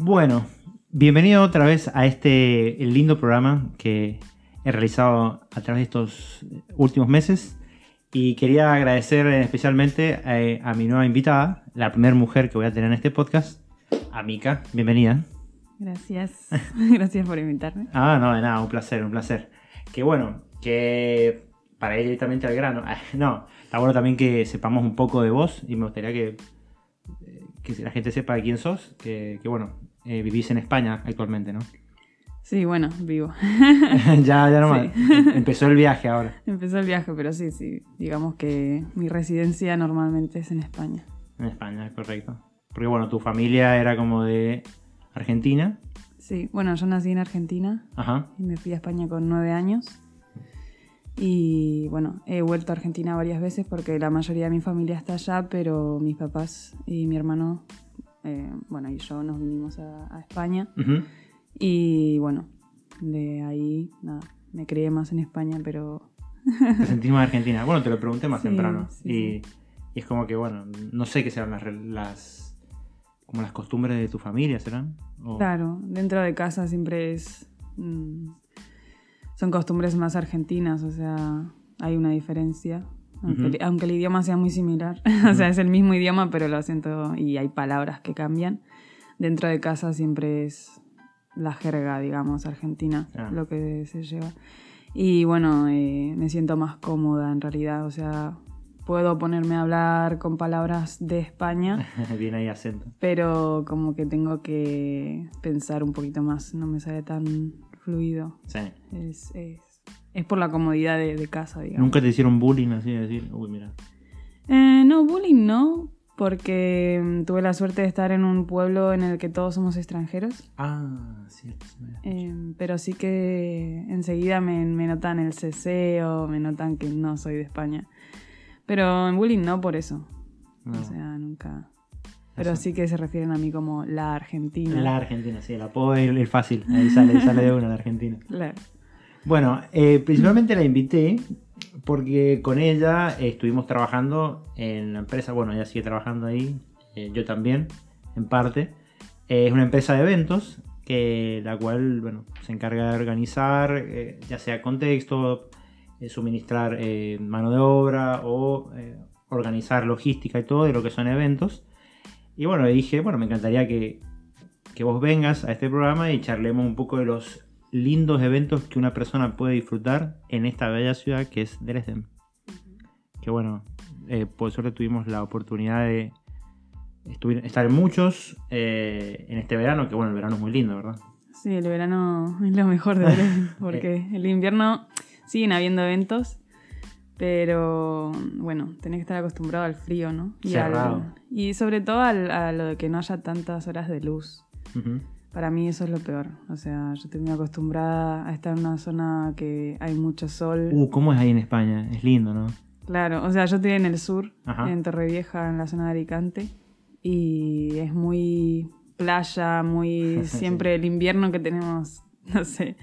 Bueno, bienvenido otra vez a este lindo programa que he realizado a través de estos últimos meses. Y quería agradecer especialmente a, a mi nueva invitada, la primera mujer que voy a tener en este podcast, a Mika. Bienvenida. Gracias. Gracias por invitarme. Ah, no, de nada, un placer, un placer. Que bueno, que para ir directamente al grano, no, está bueno también que sepamos un poco de vos y me gustaría que, que la gente sepa quién sos, que, que bueno, eh, vivís en España actualmente, ¿no? Sí, bueno, vivo. ya, ya nomás. Empezó el viaje ahora. Empezó el viaje, pero sí, sí. Digamos que mi residencia normalmente es en España. En España, correcto. Porque bueno, tu familia era como de Argentina. Sí, bueno, yo nací en Argentina. Ajá. Y me fui a España con nueve años. Y bueno, he vuelto a Argentina varias veces porque la mayoría de mi familia está allá, pero mis papás y mi hermano, eh, bueno, y yo nos vinimos a, a España. Y bueno, de ahí, nada, me crié más en España, pero Te sentís más argentina. Bueno, te lo pregunté más Sí, temprano. sí, y, y es como que, bueno, no sé qué serán las, como las costumbres de tu familia, ¿serán? O- claro, dentro de casa siempre es... mm, son costumbres más argentinas, o sea, hay una diferencia. Aunque, Ujú. el- aunque el idioma sea muy similar, o sea, es el mismo idioma, pero lo acento y hay palabras que cambian. Dentro de casa siempre es la jerga, digamos, argentina, Ah. lo que se lleva. Y bueno, eh, me siento más cómoda en realidad, o sea, puedo ponerme a hablar con palabras de España, Viene ahí acento. pero como que tengo que pensar un poquito más, no me sale tan fluido. Sí. Es, es, es por la comodidad de, de casa, digamos. Nunca te hicieron bullying así de decir, uy, mira. Eh, no, bullying no, porque mm, tuve la suerte de estar en un pueblo en el que todos somos extranjeros. Ah, cierto. Eh, pero sí que enseguida me, me notan el ceseo, me notan que no soy de España. Pero en bullying no por eso. No. O sea, nunca. Pero Eso. sí que se refieren a mí como la Argentina. La Argentina, sí, el apodo es es fácil. Ahí sale, ahí sale de una la Argentina. Claro. Bueno, eh, principalmente la invité porque con ella estuvimos trabajando en la empresa, bueno, ella sigue trabajando ahí, eh, yo también, en parte. Eh, es una empresa de eventos, que, la cual, bueno, se encarga de organizar, ya sea contexto, suministrar mano de obra o organizar logística y todo de lo que son eventos. Y bueno, le dije, bueno, me encantaría que, que vos vengas a este programa y charlemos un poco de los lindos eventos que una persona puede disfrutar en esta bella ciudad que es Dresden. Que bueno, eh, por suerte tuvimos la oportunidad de estar en muchos eh, en este verano, que bueno, el verano es muy lindo, ¿verdad? Sí, el verano es lo mejor de Dresden, porque el invierno siguen habiendo eventos, pero bueno, tenés que estar acostumbrado al frío, ¿no? Y, al- Cerrado. y sobre todo al- a lo de que no haya tantas horas de luz. Ujú. Para mí eso es lo peor. O sea, yo estoy muy acostumbrada a estar en una zona que hay mucho sol. Uh, ¿cómo es ahí en España? Es lindo, ¿no? Claro, o sea, yo estoy en el sur, Ajá. en Torrevieja, en la zona de Alicante, y es muy playa, muy siempre el invierno que tenemos, no sé,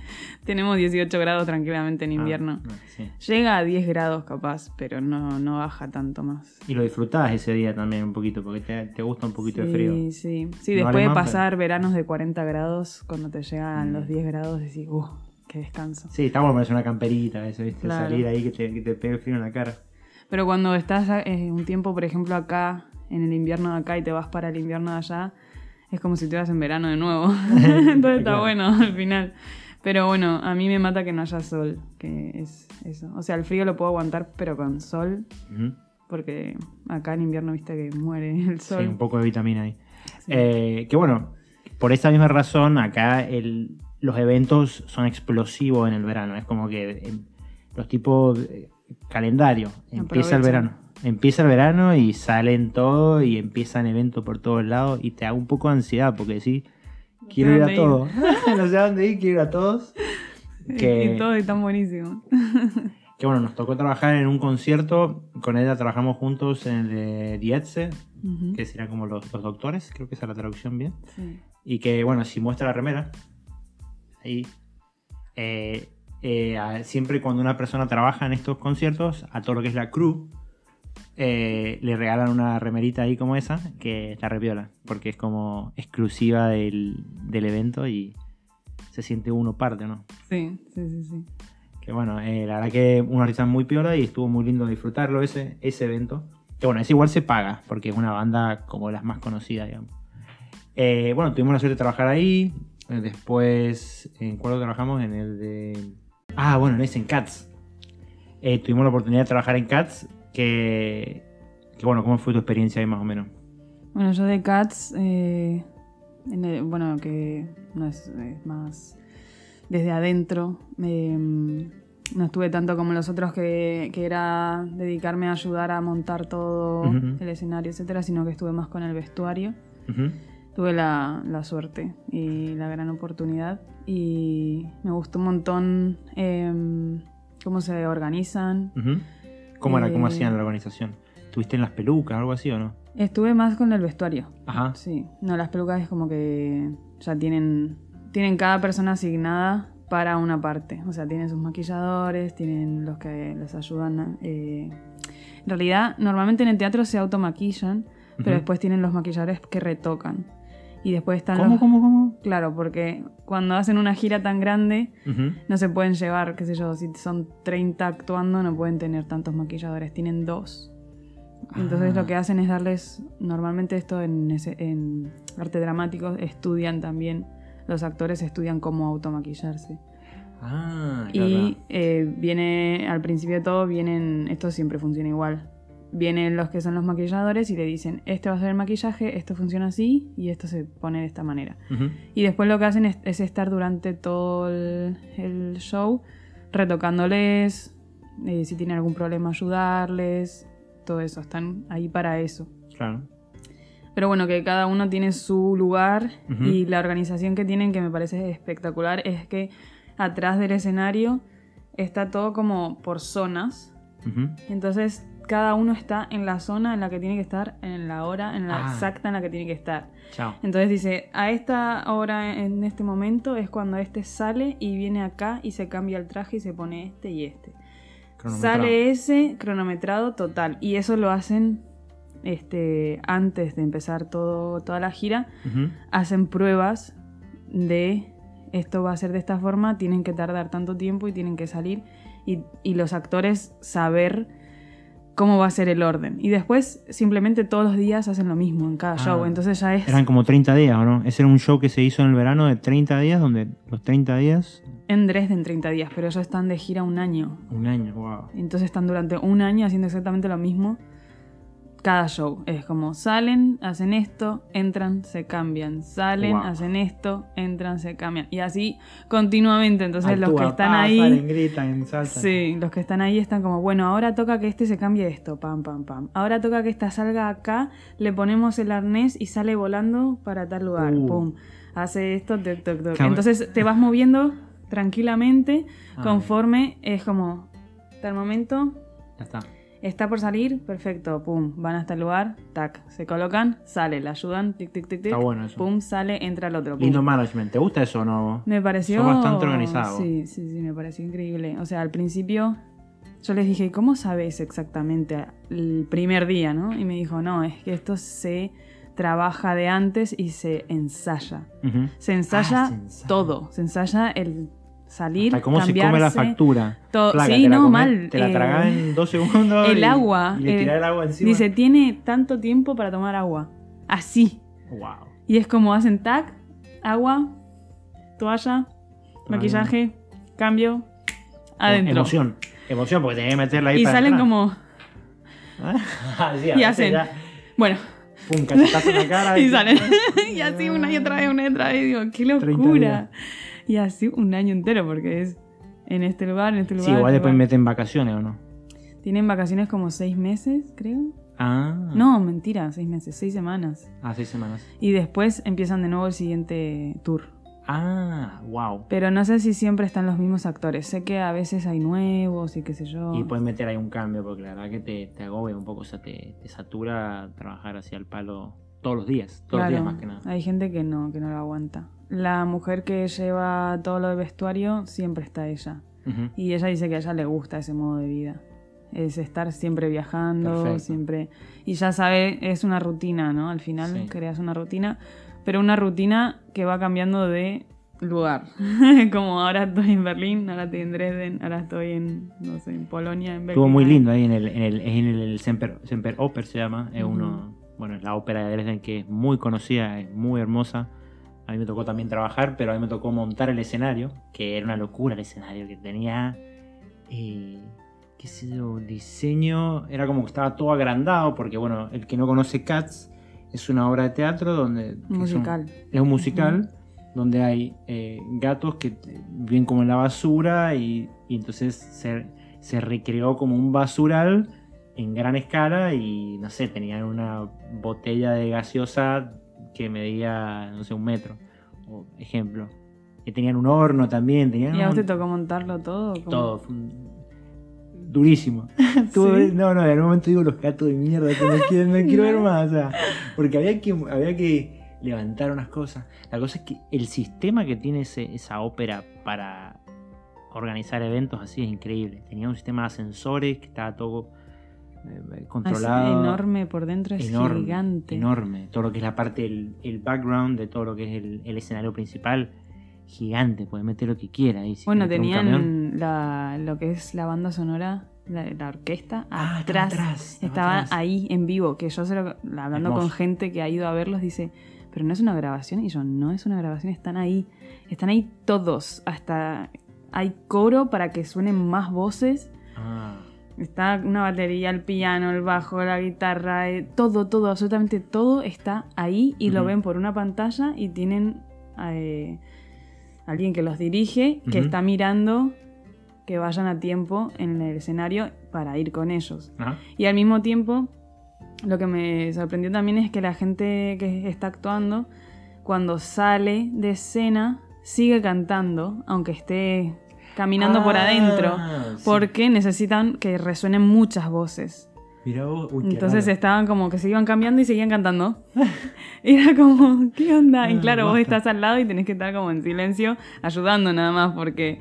tenemos 18 grados tranquilamente en invierno. Ah, sí. Llega a 10 grados capaz, pero no, no baja tanto más. Y lo disfrutás ese día también un poquito, porque te, te gusta un poquito de frío. Sí, sí. Sí, No después de pasar veranos de 40 grados, cuando te llegan Mm. los 10 grados, decís, uh, qué descanso. Sí, está bueno ponerse una camperita, eso, ¿viste? Claro. Salir ahí que te, que te pegue el frío en la cara. Pero cuando estás eh, un tiempo, por ejemplo, acá, en el invierno de acá y te vas para el invierno de allá, es como si estuvieras en verano de nuevo. Entonces está bueno al final. Pero bueno, a mí me mata que no haya sol, que es eso. O sea, el frío lo puedo aguantar, pero con sol, porque acá en invierno viste que muere el sol. Sí, un poco de vitamina ahí. Sí. Eh, que bueno, por esa misma razón, acá el- los eventos son explosivos en el verano. Es como que eh, los tipos eh, calendario. Empieza el verano. Empieza el verano y salen todo y empiezan eventos por todos lados y te da un poco de ansiedad porque sí, quiero ir a todos. no sé a dónde ir, quiero ir a todos. Que, Y todo es tan buenísimo. que bueno, nos tocó trabajar en un concierto. Con ella trabajamos juntos en el de Dietze, que serían como los, los doctores, creo que esa es la traducción bien. Sí. Y que, bueno, si muestra la remera, ahí, eh, eh, siempre cuando una persona trabaja en estos conciertos, a todo lo que es la crew, eh, le regalan una remerita ahí como esa, que está repiola, porque es como exclusiva del, del evento y se siente uno parte, ¿no? Sí, sí, sí, sí. Que bueno, eh, la verdad que una artista muy piola y estuvo muy lindo disfrutarlo ese, ese evento. Que bueno, ese igual se paga, porque es una banda como las más conocidas, digamos. Eh, bueno, tuvimos la suerte de trabajar ahí. Después, ¿en cuál trabajamos? En el de... Ah, bueno, en ese, en Cats. Eh, tuvimos la oportunidad de trabajar en Cats, que... que bueno, ¿cómo fue tu experiencia ahí más o menos? Bueno, yo de Cats, eh, en el- bueno, que no es, es más desde adentro. eh, no estuve tanto como los otros que, que era dedicarme a ayudar a montar todo Ujú. el escenario, etcétera, sino que estuve más con el vestuario. Ujú. Tuve la, la suerte y la gran oportunidad y me gustó un montón em, cómo se organizan. Ujú. ¿Cómo era? ¿Cómo hacían la organización? ¿Tuviste en las pelucas algo así o no? Estuve más con el vestuario. Ajá. Sí, no, las pelucas es como que ya tienen, tienen cada persona asignada para una parte. O sea, tienen sus maquilladores, tienen los que les ayudan. eh. En realidad, normalmente en el teatro se automaquillan, pero después tienen los maquilladores que retocan. Y después están ¿Cómo, los... cómo, cómo? Claro, porque cuando hacen una gira tan grande, no se pueden llevar, qué sé yo, si son 30 actuando, no pueden tener tantos maquilladores, tienen dos. Entonces Ah. lo que hacen es darles, normalmente esto en, ese- en arte dramático, estudian también, los actores estudian cómo automaquillarse. Ah, Y claro. eh, viene, al principio de todo, vienen, esto siempre funciona igual. Vienen los que son los maquilladores y le dicen, este va a ser el maquillaje, esto funciona así y esto se pone de esta manera. Ujú. Y después lo que hacen es, es estar durante todo el, el show retocándoles, eh, si tienen algún problema ayudarles, todo eso, están ahí para eso. Claro. Pero bueno, que cada uno tiene su lugar y la organización que tienen, que me parece espectacular, es que atrás del escenario está todo como por zonas. Entonces cada uno está en la zona en la que tiene que estar, en la hora, en la Ah. exacta en la que tiene que estar. Chao. Entonces dice, a esta hora, en este momento, es cuando este sale y viene acá y se cambia el traje y se pone este y este. Sale ese cronometrado total. Y eso lo hacen este, antes de empezar todo, toda la gira. Hacen pruebas de esto va a ser de esta forma, tienen que tardar tanto tiempo y tienen que salir. Y, y los actores saber cómo va a ser el orden. Y después simplemente todos los días hacen lo mismo en cada Ah. show. Entonces ya es... Eran como 30 días, ¿o no? Ese era un show que se hizo en el verano de 30 días, donde los 30 días, en Dresden 30 días, pero ellos están de gira un año. un año, wow. Entonces están durante un año haciendo exactamente lo mismo cada show. Es como salen, hacen esto, entran, se cambian. Salen, Wow. hacen esto, entran, se cambian. Y así continuamente. Entonces los que están pa, ahí... salen, gritan, saltan. Sí, los que están ahí están como, bueno, ahora toca que este se cambie esto, pam, pam, pam. Ahora toca que esta salga acá, le ponemos el arnés y sale volando para tal lugar, Uh. pum. Hace esto, toc, toc, toc. Entonces te vas moviendo tranquilamente Ah, conforme es como, tal momento, Ya está. Está por salir, perfecto, pum, van hasta el lugar, tac, se colocan, sale, la ayudan, tic, tic, tic, tic, Está bueno eso. pum, sale, entra el otro. pum. Lindo management. ¿Te gusta eso o no? Me pareció. Sos bastante organizado. Sí, sí, sí, me pareció increíble. O sea, al principio yo les dije, ¿cómo sabes exactamente el primer día, no? Y me dijo, no, es que esto se trabaja de antes y se ensaya. Ujú. Se ensaya Ah, se ensaya. todo. Se ensaya el salir, Hasta cómo se cambiarse. come la factura. sí, no, mal, Te la eh, tragás en dos segundos. el y- agua, Y le eh, tirás el agua encima. Dice, tiene tanto tiempo para tomar agua. Así. Wow. Y es como hacen tac, agua, toalla, maquillaje, cambio, adentro. Emoción. Emoción, porque tenés que meterla ahí Y para salen entrar. como. Ah, sí, Y hacen. ya, Bueno, Pum, cachetazo en la cara. y salen. y así una y otra vez, una y otra vez. Digo, qué 30 locura. Y así un año entero, porque es en este lugar, en este lugar. Sí, igual este después lugar. meten vacaciones o no. Tienen vacaciones como seis meses, creo. Ah. No, mentira, seis meses, seis semanas. Ah, seis semanas. Y después empiezan de nuevo el siguiente tour. Ah, wow. Pero no sé si siempre están los mismos actores. Sé que a veces hay nuevos y qué sé yo. Y puedes meter ahí un cambio, porque la verdad que te, te agobia un poco, o sea, te, te satura trabajar hacia el palo todos los días, todos los días Claro, más que nada. Hay gente que no, que no lo aguanta. La mujer que lleva todo lo de vestuario, siempre está ella. Y ella dice que a ella le gusta ese modo de vida. Es estar siempre viajando, Perfecto. siempre. Y ya sabe, es una rutina, ¿no? Al final Sí. creas una rutina, pero una rutina que va cambiando de lugar. Como ahora estoy en Berlín, ahora estoy en Dresden, ahora estoy en, no sé, en Polonia, en Estuvo muy lindo ahí en el, en el, en el Semper, Semper Oper se llama. Es uno, bueno, es la ópera de Dresden que es muy conocida, es muy hermosa. A mí me tocó también trabajar, pero a mí me tocó montar el escenario, que era una locura el escenario, que tenía, eh, qué sé yo, diseño, era como que estaba todo agrandado, porque bueno, el que no conoce Cats es una obra de teatro donde... Musical. es un musical donde hay eh, gatos que viven como en la basura y, y entonces se, se recreó como un basural en gran escala y no sé, tenían una botella de gaseosa que medía, no sé, un metro, o ejemplo. Que tenían un horno también, tenían ¿Y a vos un- te tocó montarlo todo? ¿Cómo? todo. fue un- Durísimo. No, no, en un momento digo los gatos de mierda que no quiero, no quiero ver más. o sea, porque había que, había que levantar unas cosas. La cosa es que el sistema que tiene ese- esa ópera para organizar eventos así es increíble. Tenía un sistema de ascensores que estaba todo eh, Ah, es controlado. enorme por dentro, es enorme, gigante. enorme. Todo lo que es la parte, el, el background de todo lo que es el, el escenario principal, gigante. Puede meter lo que quiera. ahí, si Bueno, tenían la, lo que es la banda sonora, la, la orquesta, Ah, atrás. atrás, estaba atrás. ahí en vivo, que yo se lo- hablando con Hermoso. gente que ha ido a verlos, dice, pero no es una grabación. Y yo, no es una grabación, están ahí. Están ahí todos. Hasta hay coro para que suenen más voces. Ah. Está una batería, el piano, el bajo, la guitarra, eh, todo, todo, absolutamente todo está ahí y lo ven por una pantalla y tienen eh, alguien que los dirige, que está mirando que vayan a tiempo en el escenario para ir con ellos. Y al mismo tiempo, lo que me sorprendió también es que la gente que está actuando, cuando sale de escena, sigue cantando, aunque esté caminando por Ah, adentro, sí. porque necesitan que resuenen muchas voces. Mirá vos, uy, Entonces raro. estaban como que se iban cambiando y seguían cantando. Era como, ¿qué onda? Y Ah, claro, vos basta. estás al lado y tenés que estar como en silencio, ayudando nada más, porque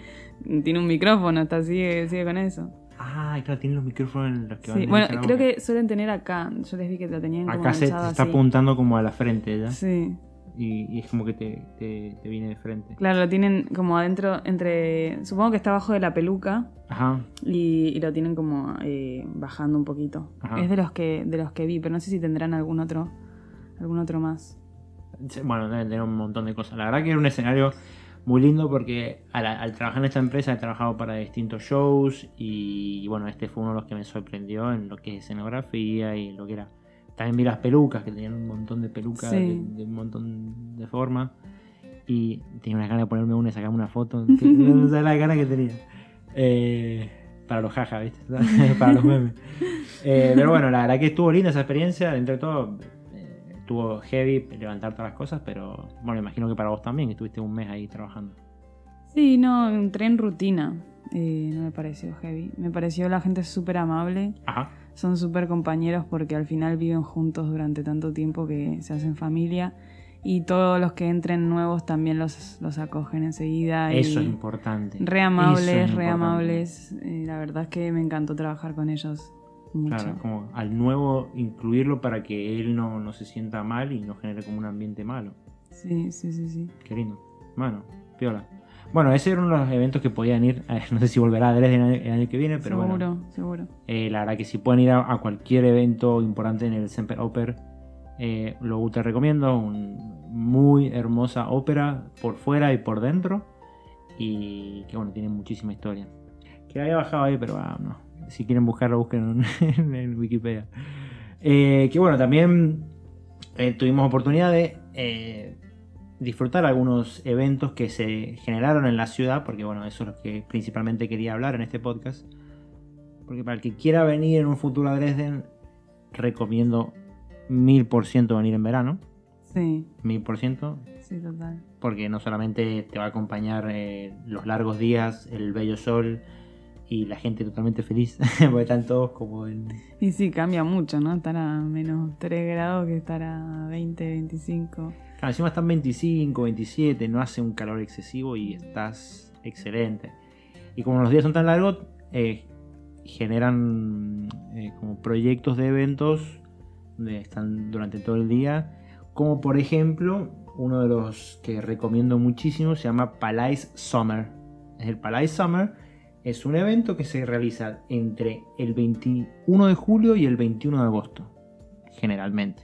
tiene un micrófono, está, sigue, sigue con eso. Ah, claro, tienen los micrófonos en los que van Sí, a bueno, la creo que suelen tener acá. Yo les vi que lo tenían como Acá se, se está así. apuntando como a la frente ya. Sí, Y, y es como que te, te, te viene de frente. claro, lo tienen como adentro, entre. Supongo que está abajo de la peluca Ajá. y, y lo tienen como eh, bajando un poquito. Ajá. Es de los que de los que vi, pero no sé si tendrán algún otro algún otro más. Bueno, deben tener un montón de cosas. La verdad que era un escenario muy lindo porque al, al trabajar en esta empresa he trabajado para distintos shows y bueno, este fue uno de los que me sorprendió en lo que es escenografía y lo que era. También vi las pelucas, que tenían un montón de pelucas Sí. de, de un montón de formas. Y tenía una ganas de ponerme una y sacarme una foto. que no sabes la gana que tenía. Eh, para los jaja, ¿viste? para los memes. Eh, pero bueno, la verdad que estuvo linda esa experiencia. Dentro de todo, eh, estuvo heavy levantar todas las cosas, pero bueno, imagino que para vos también, que estuviste un mes ahí trabajando. Sí, no, entré en rutina. eh, no me pareció heavy. Me pareció la gente súper amable. Ajá. Son súper compañeros porque al final viven juntos durante tanto tiempo que se hacen familia. Y todos los que entren nuevos también los, los acogen enseguida. y Eso es importante. Re Eso amables, es re importante. amables. Eh, la verdad es que me encantó trabajar con ellos mucho. Claro, como al nuevo incluirlo para que él no, no se sienta mal y no genere como un ambiente malo. Sí, sí, sí, sí. Qué lindo. Bueno, piola. Bueno, ese era uno de los eventos que podían ir. No sé si volverá a Dresden el año, que viene, pero seguro, bueno. seguro. Eh, la verdad que si pueden ir a, a cualquier evento importante en el Semper Oper, eh, lo te recomiendo. Un muy hermosa ópera por fuera y por dentro. Y que bueno, tiene muchísima historia. Que había bajado ahí, pero ah, no. Si quieren buscarlo, busquen en, en Wikipedia. Eh, que bueno, también eh, tuvimos oportunidad de eh, disfrutar algunos eventos que se generaron en la ciudad, porque bueno, eso es lo que principalmente quería hablar en este podcast. Porque para el que quiera venir en un futuro a Dresden, recomiendo mil por ciento venir en verano. Sí, Mil por ciento. sí, total. Porque no solamente te va a acompañar eh, los largos días, el bello sol y la gente totalmente feliz. porque están todos como en. Y sí, cambia mucho, ¿no? Estar a menos 3 grados que estar a 20, 25. Claro, encima están 25, 27, no hace un calor excesivo y estás excelente. Y como los días son tan largos, eh, generan eh, como proyectos de eventos donde están durante todo el día. Como por ejemplo, uno de los que recomiendo muchísimo se llama Palais Summer. El Palais Summer es un evento que se realiza entre el 21 de julio y el 21 de agosto, generalmente.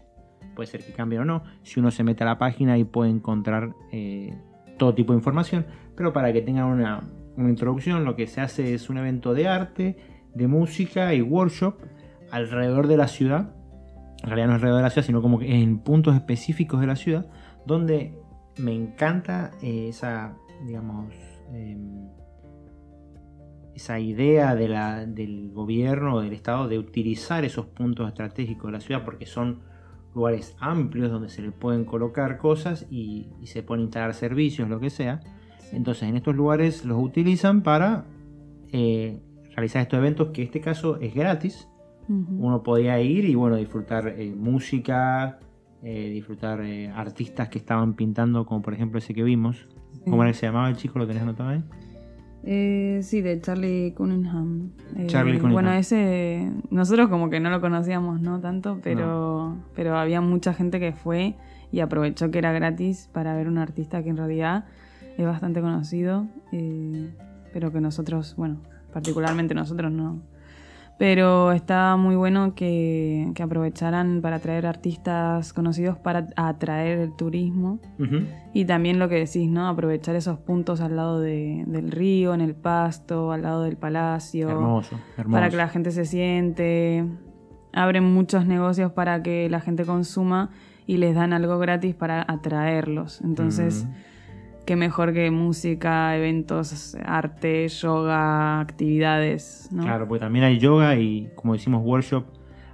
Puede ser que cambie o no. Si uno se mete a la página y puede encontrar eh, todo tipo de información. Pero para que tengan una, una introducción, lo que se hace es un evento de arte, de música y workshop alrededor de la ciudad. En realidad no alrededor de la ciudad, sino como que en puntos específicos de la ciudad, donde me encanta eh, esa, digamos, em, esa idea del gobierno o del Estado de utilizar esos puntos estratégicos de la ciudad porque son lugares amplios donde se le pueden colocar cosas y, y se pueden instalar servicios, lo que sea. Entonces en estos lugares los utilizan para eh, realizar estos eventos que en este caso es gratis. Uno podía ir y bueno, disfrutar eh, música, eh, disfrutar artistas que estaban pintando, como por ejemplo ese que vimos. ¿Cómo era que se llamaba el chico? ¿Lo tenés anotado ahí? Eh, sí, de Charlie Cunningham. Eh, Charlie Cunningham. Bueno, ese nosotros como que no lo conocíamos, ¿no? Tanto, pero, pero había mucha gente que fue y aprovechó que era gratis para ver un artista que en realidad es bastante conocido, eh, pero que nosotros, bueno, particularmente nosotros no. Pero está muy bueno que, que aprovecharan para traer artistas conocidos para atraer el turismo. Y también lo que decís, ¿no? Aprovechar esos puntos al lado de- del río, en el pasto, al lado del palacio. Hermoso, hermoso. Para que la gente se siente. Abren muchos negocios para que la gente consuma y les dan algo gratis para atraerlos. Entonces, Mm. Qué mejor que música, eventos, arte, yoga, actividades, ¿no? Claro, porque también hay yoga y como decimos workshop,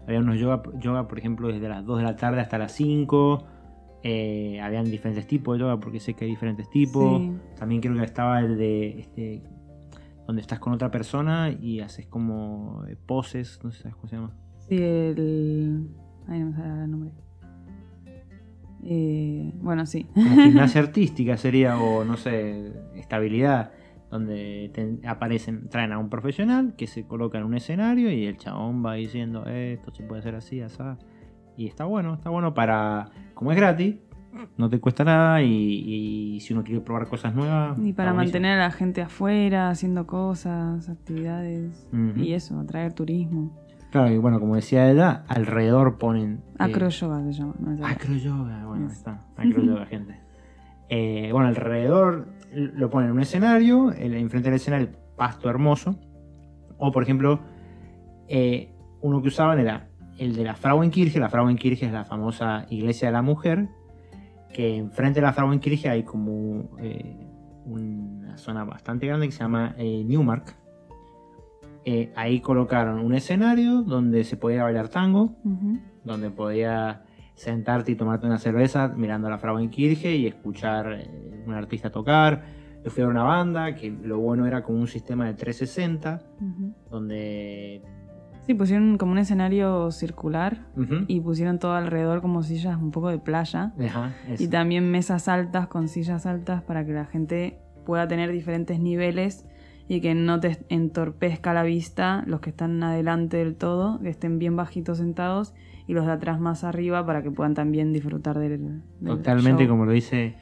había unos yoga, yoga por ejemplo, desde las 2 de la tarde hasta las 5. Eh, habían diferentes tipos de yoga porque sé que hay diferentes tipos. Sí. También creo que estaba el de este donde estás con otra persona y haces como eh, poses, no sé ¿sabes cómo se llama. Sí, el. Ay, no me sale el nombre. Eh, bueno, sí. Como gimnasia artística sería, o no sé, estabilidad, donde te aparecen, traen a un profesional que se coloca en un escenario y el chabón va diciendo, "Eh, esto se puede hacer así, así. Y está bueno, está bueno para, como es gratis, no te cuesta nada y, y si uno quiere probar cosas nuevas. Y para mantener a la gente afuera, haciendo cosas, actividades. Y eso, atraer turismo. Claro, y bueno, como decía ella, alrededor ponen... eh, Acro yoga se llama. no me sale. Acro yoga, bueno, Eso. está. Acro yoga, gente. Eh, bueno, alrededor lo ponen en un escenario, enfrente del escenario, pasto hermoso. O, por ejemplo, eh, uno que usaban era el de la Frauenkirche. La Frauenkirche es la famosa iglesia de la mujer. Que enfrente de la Frauenkirche hay como eh, una zona bastante grande que se llama eh, Newmark. Eh, ahí colocaron un escenario donde se podía bailar tango donde podía sentarte y tomarte una cerveza mirando a la Frauenkirche y escuchar eh, un artista tocar. Yo fui a una banda que lo bueno era como un sistema de 360 Ujú. donde... Sí, pusieron como un escenario circular y pusieron todo alrededor como sillas un poco de playa. Ajá. Y también mesas altas con sillas altas para que la gente pueda tener diferentes niveles y que no te entorpezca la vista los que están adelante del todo, que estén bien bajitos sentados y los de atrás más arriba para que puedan también disfrutar del, del Totalmente show. como lo dice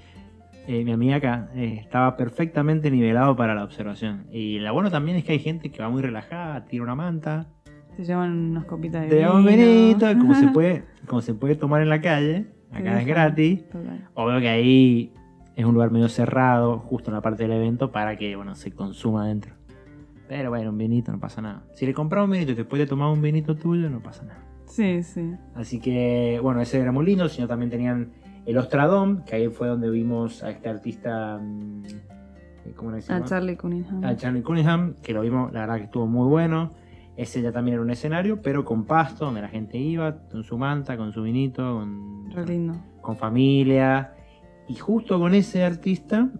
eh, mi amiga acá, eh, estaba perfectamente nivelado para la observación. Y lo bueno también es que hay gente que va muy relajada, tira una manta, Se llevan unas copitas de te vino. un vinito, como se puede, como se puede tomar en la calle, acá es gratis. Total. Obvio que ahí es un lugar medio cerrado, justo en la parte del evento, para que bueno, se consuma adentro. Pero bueno, un vinito no pasa nada. Si le compras un vinito y después de tomar un vinito tuyo, no pasa nada. Sí, sí. Así que, bueno, ese era muy lindo, sino también tenían el Ostradom, que ahí fue donde vimos a este artista. mm, ¿Cómo que se A? Charlie Cunningham. a Charlie Cunningham, que lo vimos, la verdad que estuvo muy bueno. Ese ya también era un escenario, pero con pasto, donde la gente iba, con su manta, con su vinito, con, Re lindo. con familia. Y justo con ese artista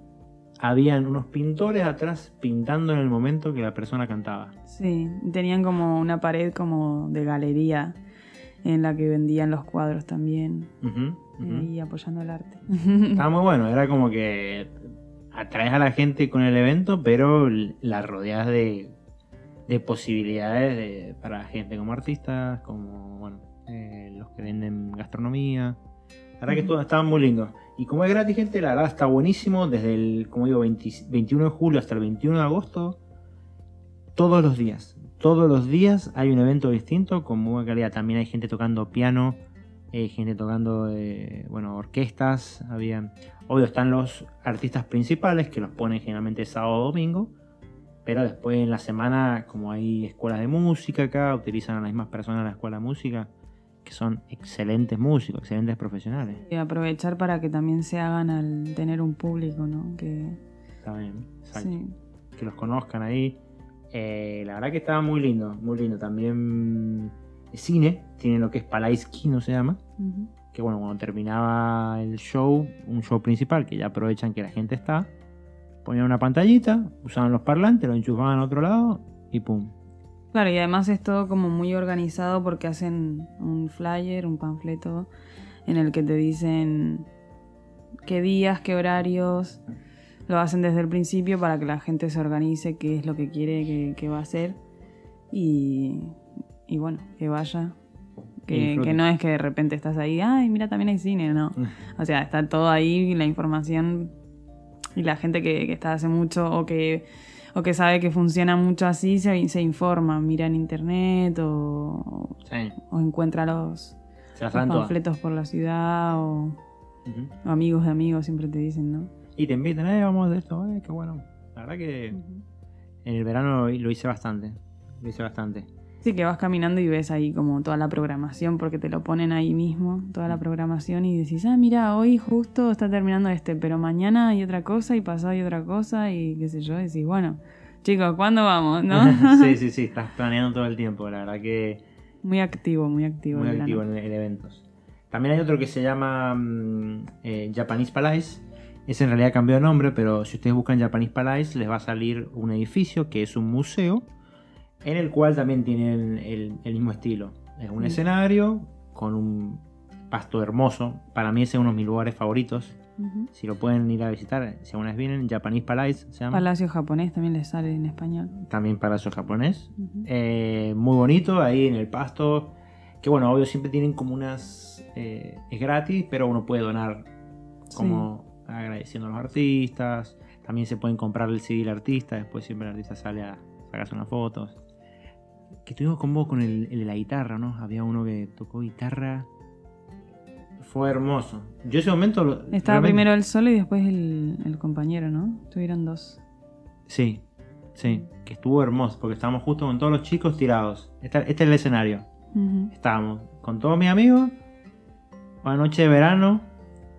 habían unos pintores atrás pintando en el momento que la persona cantaba. Sí, tenían como una pared como de galería en la que vendían los cuadros también ujú. y apoyando el arte. Estaba muy bueno, era como que atraes a la gente con el evento, pero la rodeas de de posibilidades de- para gente como artistas, como bueno, eh, los que venden gastronomía. La verdad que todo estaba muy lindo. Y como es gratis, gente, la verdad está buenísimo. Desde el, como digo, 20 21 de julio hasta el 21 de agosto. Todos los días. Todos los días hay un evento distinto con muy buena calidad. También hay gente tocando piano, eh, gente tocando, eh, bueno, orquestas. Había, obvio, están los artistas principales que los ponen generalmente sábado o domingo. Pero después en la semana, como hay escuelas de música acá, utilizan a las mismas personas en la escuela de música, que son excelentes músicos, excelentes profesionales. Y aprovechar para que también se hagan al tener un público, ¿no? Que, Está bien, exacto. sí. que los conozcan ahí. Eh, la verdad que estaba muy lindo, muy lindo. También el cine, tiene lo que es Palais Kino se llama. Que bueno, cuando terminaba el show, un show principal, que ya aprovechan que la gente está, ponían una pantallita, usaban los parlantes, lo enchufaban a otro lado y pum. Claro, y además es todo como muy organizado porque hacen un flyer, un panfleto, en el que te dicen qué días, qué horarios. Lo hacen desde el principio para que la gente se organice qué es lo que quiere que, que va a hacer. Y, y bueno, que vaya. Que, que no es que de repente estás ahí, ay, mira, también hay cine, no. O sea, está todo ahí, la información y la gente que, que está hace mucho o que, o que sabe que funciona mucho así se, se informa, mira en internet o, Sí, o encuentra los, los panfletos por la ciudad o, amigos de amigos siempre te dicen, ¿no? Y te invitan, eh, vamos de esto, eh, qué bueno. La verdad que en el verano lo hice bastante. Lo hice bastante. Sí, que vas caminando y ves ahí como toda la programación, porque te lo ponen ahí mismo, toda la programación, y decís, ah, mira, hoy justo está terminando este, pero mañana hay otra cosa, y pasado hay otra cosa, y qué sé yo, y decís, bueno, chicos, ¿cuándo vamos? ¿No? sí, sí, sí, estás planeando todo el tiempo. La verdad que muy activo, muy activo. muy activo en eventos. También hay otro que se llama mm, eh, Japanese Palace. Ese en realidad cambió de nombre, pero si ustedes buscan Japanese Palace les va a salir un edificio que es un museo en el cual también tienen el, el mismo estilo. Es un Mm. escenario con un pasto hermoso. Para mí ese es uno de mis lugares favoritos. Si lo pueden ir a visitar, si alguna vez vienen, Japanese Palace se llama. Palacio japonés también le sale en español. También palacio japonés. Eh, muy bonito ahí en el pasto. Que bueno, obvio siempre tienen como unas... eh, es gratis, pero uno puede donar como agradeciendo a los artistas. También se pueden comprar el CD del artista. Después siempre el artista sale a sacarse unas fotos. Que estuvimos con vos con el, el de la guitarra, ¿no? Había uno que tocó guitarra. Fue hermoso. Yo ese momento... lo- Estaba realmente- primero el solo y después el, el compañero, ¿no? Tuvieron dos. Sí, sí. Que estuvo hermoso. Porque estábamos justo con todos los chicos tirados. Este, este es el escenario. Estábamos con todos mis amigos, una noche de verano,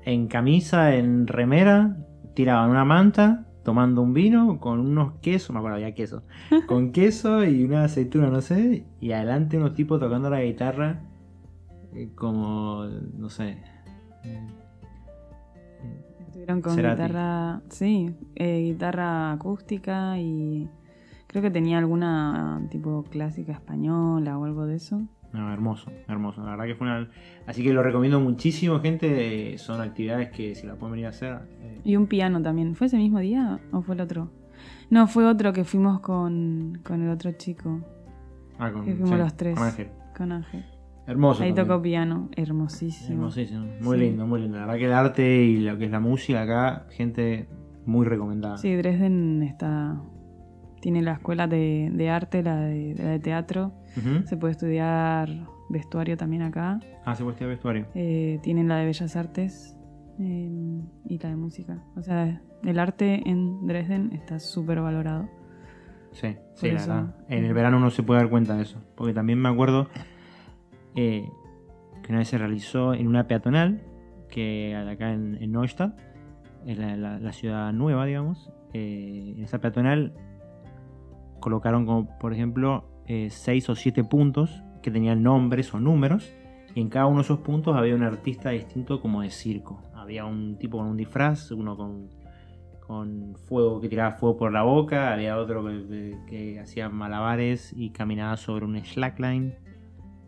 en camisa, en remera, tiraban una manta, tomando un vino con unos quesos, me acuerdo, había queso, con queso y una aceituna, no sé, y adelante unos tipos tocando la guitarra, eh, como, no sé. eh, Estuvieron con Cerati. guitarra, sí, eh, guitarra acústica y creo que tenía alguna tipo clásica española o algo de eso. No, hermoso, hermoso. La verdad que fue una. Así que lo recomiendo muchísimo, gente. Son actividades que si la pueden venir a hacer. Y un piano también. ¿Fue ese mismo día o fue el otro? No, fue otro que fuimos con, con el otro chico, ah, con, que fuimos los tres. con Ángel. con Ángel. Hermoso. Ahí también. tocó piano, hermosísimo. Hermosísimo, muy Sí. lindo, muy lindo. La verdad que el arte y lo que es la música acá, gente muy recomendada. Sí, Dresden está tiene la escuela de, de arte, la de, la de teatro. Se puede estudiar vestuario también acá. Ah, se puede estudiar vestuario. Eh, tienen la de Bellas Artes eh, y la de música. O sea, el arte en Dresden está súper valorado. Sí, sí, la verdad. En el verano uno se puede dar cuenta de eso. Porque también me acuerdo eh, que una vez se realizó en una peatonal, que acá en, en Neustadt, en la, la- la ciudad nueva, digamos. eh, en esa peatonal colocaron como, por ejemplo, eh, seis o siete puntos que tenían nombres o números. Y en cada uno de esos puntos había un artista distinto como de circo. Había un tipo con un disfraz, uno con, con fuego que tiraba fuego por la boca, había otro que, que hacía malabares y caminaba sobre un slackline.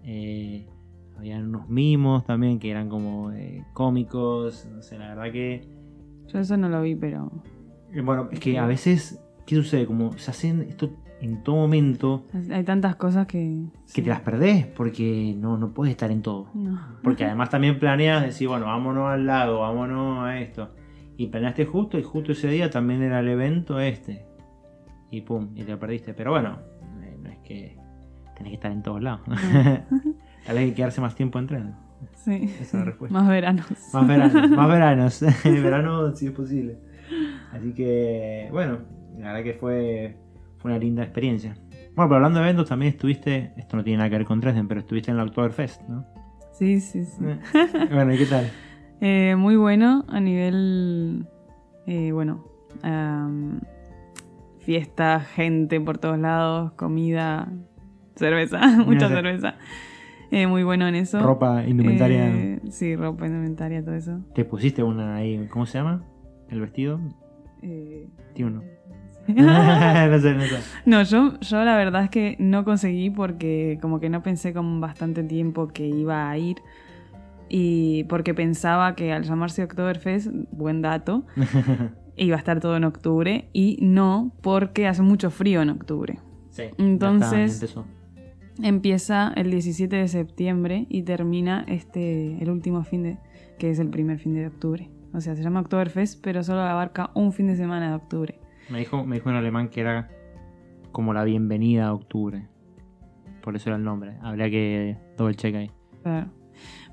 Eh, habían unos mimos también que eran como eh, cómicos. No sé, la verdad que. Yo eso no lo vi, pero eh, Bueno, es que a veces, ¿qué sucede? Como se hacen esto en todo momento Hay tantas cosas que. que te las perdés porque no, no puedes estar en todo. No. Porque además también planeas decir, bueno, vámonos al lago, vámonos a esto. Y planeaste justo y justo ese día también era el evento este. Y pum, y te lo perdiste. Pero bueno, eh, no es que tenés que estar en todos lados. Tal vez hay que quedarse más tiempo entrenando. Sí. Esa es la respuesta. Más veranos. Más veranos, más veranos. verano si es posible. Así que, bueno, la verdad que fue, fue una linda experiencia. Bueno, pero hablando de eventos, también estuviste, esto no tiene nada que ver con Dresden, pero estuviste en la Oktoberfest, ¿no? Sí, sí, sí. Eh, bueno, ¿y qué tal? Eh, muy bueno a nivel. eh, bueno. fiesta, gente por todos lados, comida, cerveza, mucha cerveza. Eh, muy bueno en eso. Ropa, indumentaria. Eh, sí, ropa, indumentaria, todo eso. ¿Te pusiste una ahí, ¿cómo se llama? ¿El vestido? Eh, Tiene uno. no sé, no sé. No, yo, yo la verdad es que no conseguí porque como que no pensé con bastante tiempo que iba a ir y porque pensaba que al llamarse Oktoberfest, buen dato, iba a estar todo en octubre y no porque hace mucho frío en octubre. Sí. Entonces- está. Empieza el 17 de septiembre y termina este el último fin de que es el primer fin de octubre. O sea, se llama Oktoberfest, pero solo abarca un fin de semana de octubre. Me dijo, me dijo en alemán que era como la bienvenida a octubre. Por eso era el nombre. Habría que doble check ahí. Claro.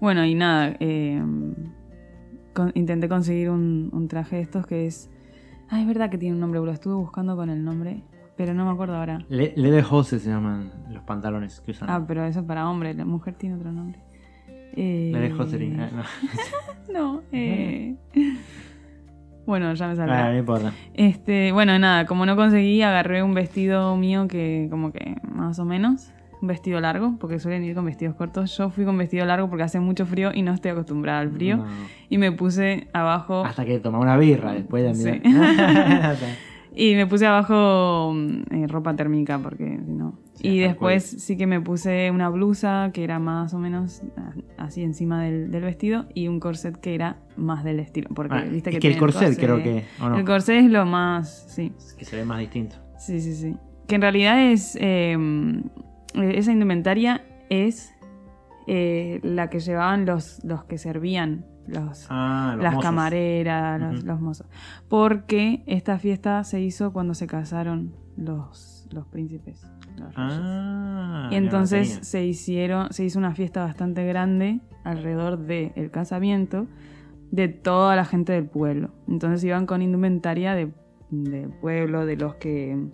Bueno, y nada, eh, con- intenté conseguir un, un traje de estos que es... Ah, es verdad que tiene un nombre, lo estuve buscando con el nombre, pero no me acuerdo ahora. Le Lederhose se llaman los pantalones que usan. Ah, pero eso es para hombre, la mujer tiene otro nombre. Eh, Lederhosery. Ah, no. No, eh... Bueno, ya me Ah, saldrá. no importa. Este, bueno, nada, como no conseguí, agarré un vestido mío que como que más o menos, un vestido largo, porque suelen ir con vestidos cortos. Yo fui con vestido largo porque hace mucho frío y no estoy acostumbrada al frío. No. Y me puse abajo Hasta que tomaba una birra después de Sí. y me puse abajo mm, eh, ropa térmica porque si no. Sí, y después sí que me puse una blusa que era más o menos ah, así encima del, del vestido y un corset que era más del estilo. Porque Ah, viste es que que el tiene corset creo que. ¿o no? El corset es lo más, sí. Es que se ve más distinto. Sí, sí, sí. Que en realidad es. eh, esa indumentaria es eh, la que llevaban los, los que servían, los, Ah, los las mozos. camareras, los, mozos. Porque esta fiesta se hizo cuando se casaron los, los príncipes. los reyes. Ah. y entonces se hicieron, se hizo una fiesta bastante grande alrededor del casamiento de toda la gente del pueblo. Entonces iban con indumentaria de, del pueblo, de los que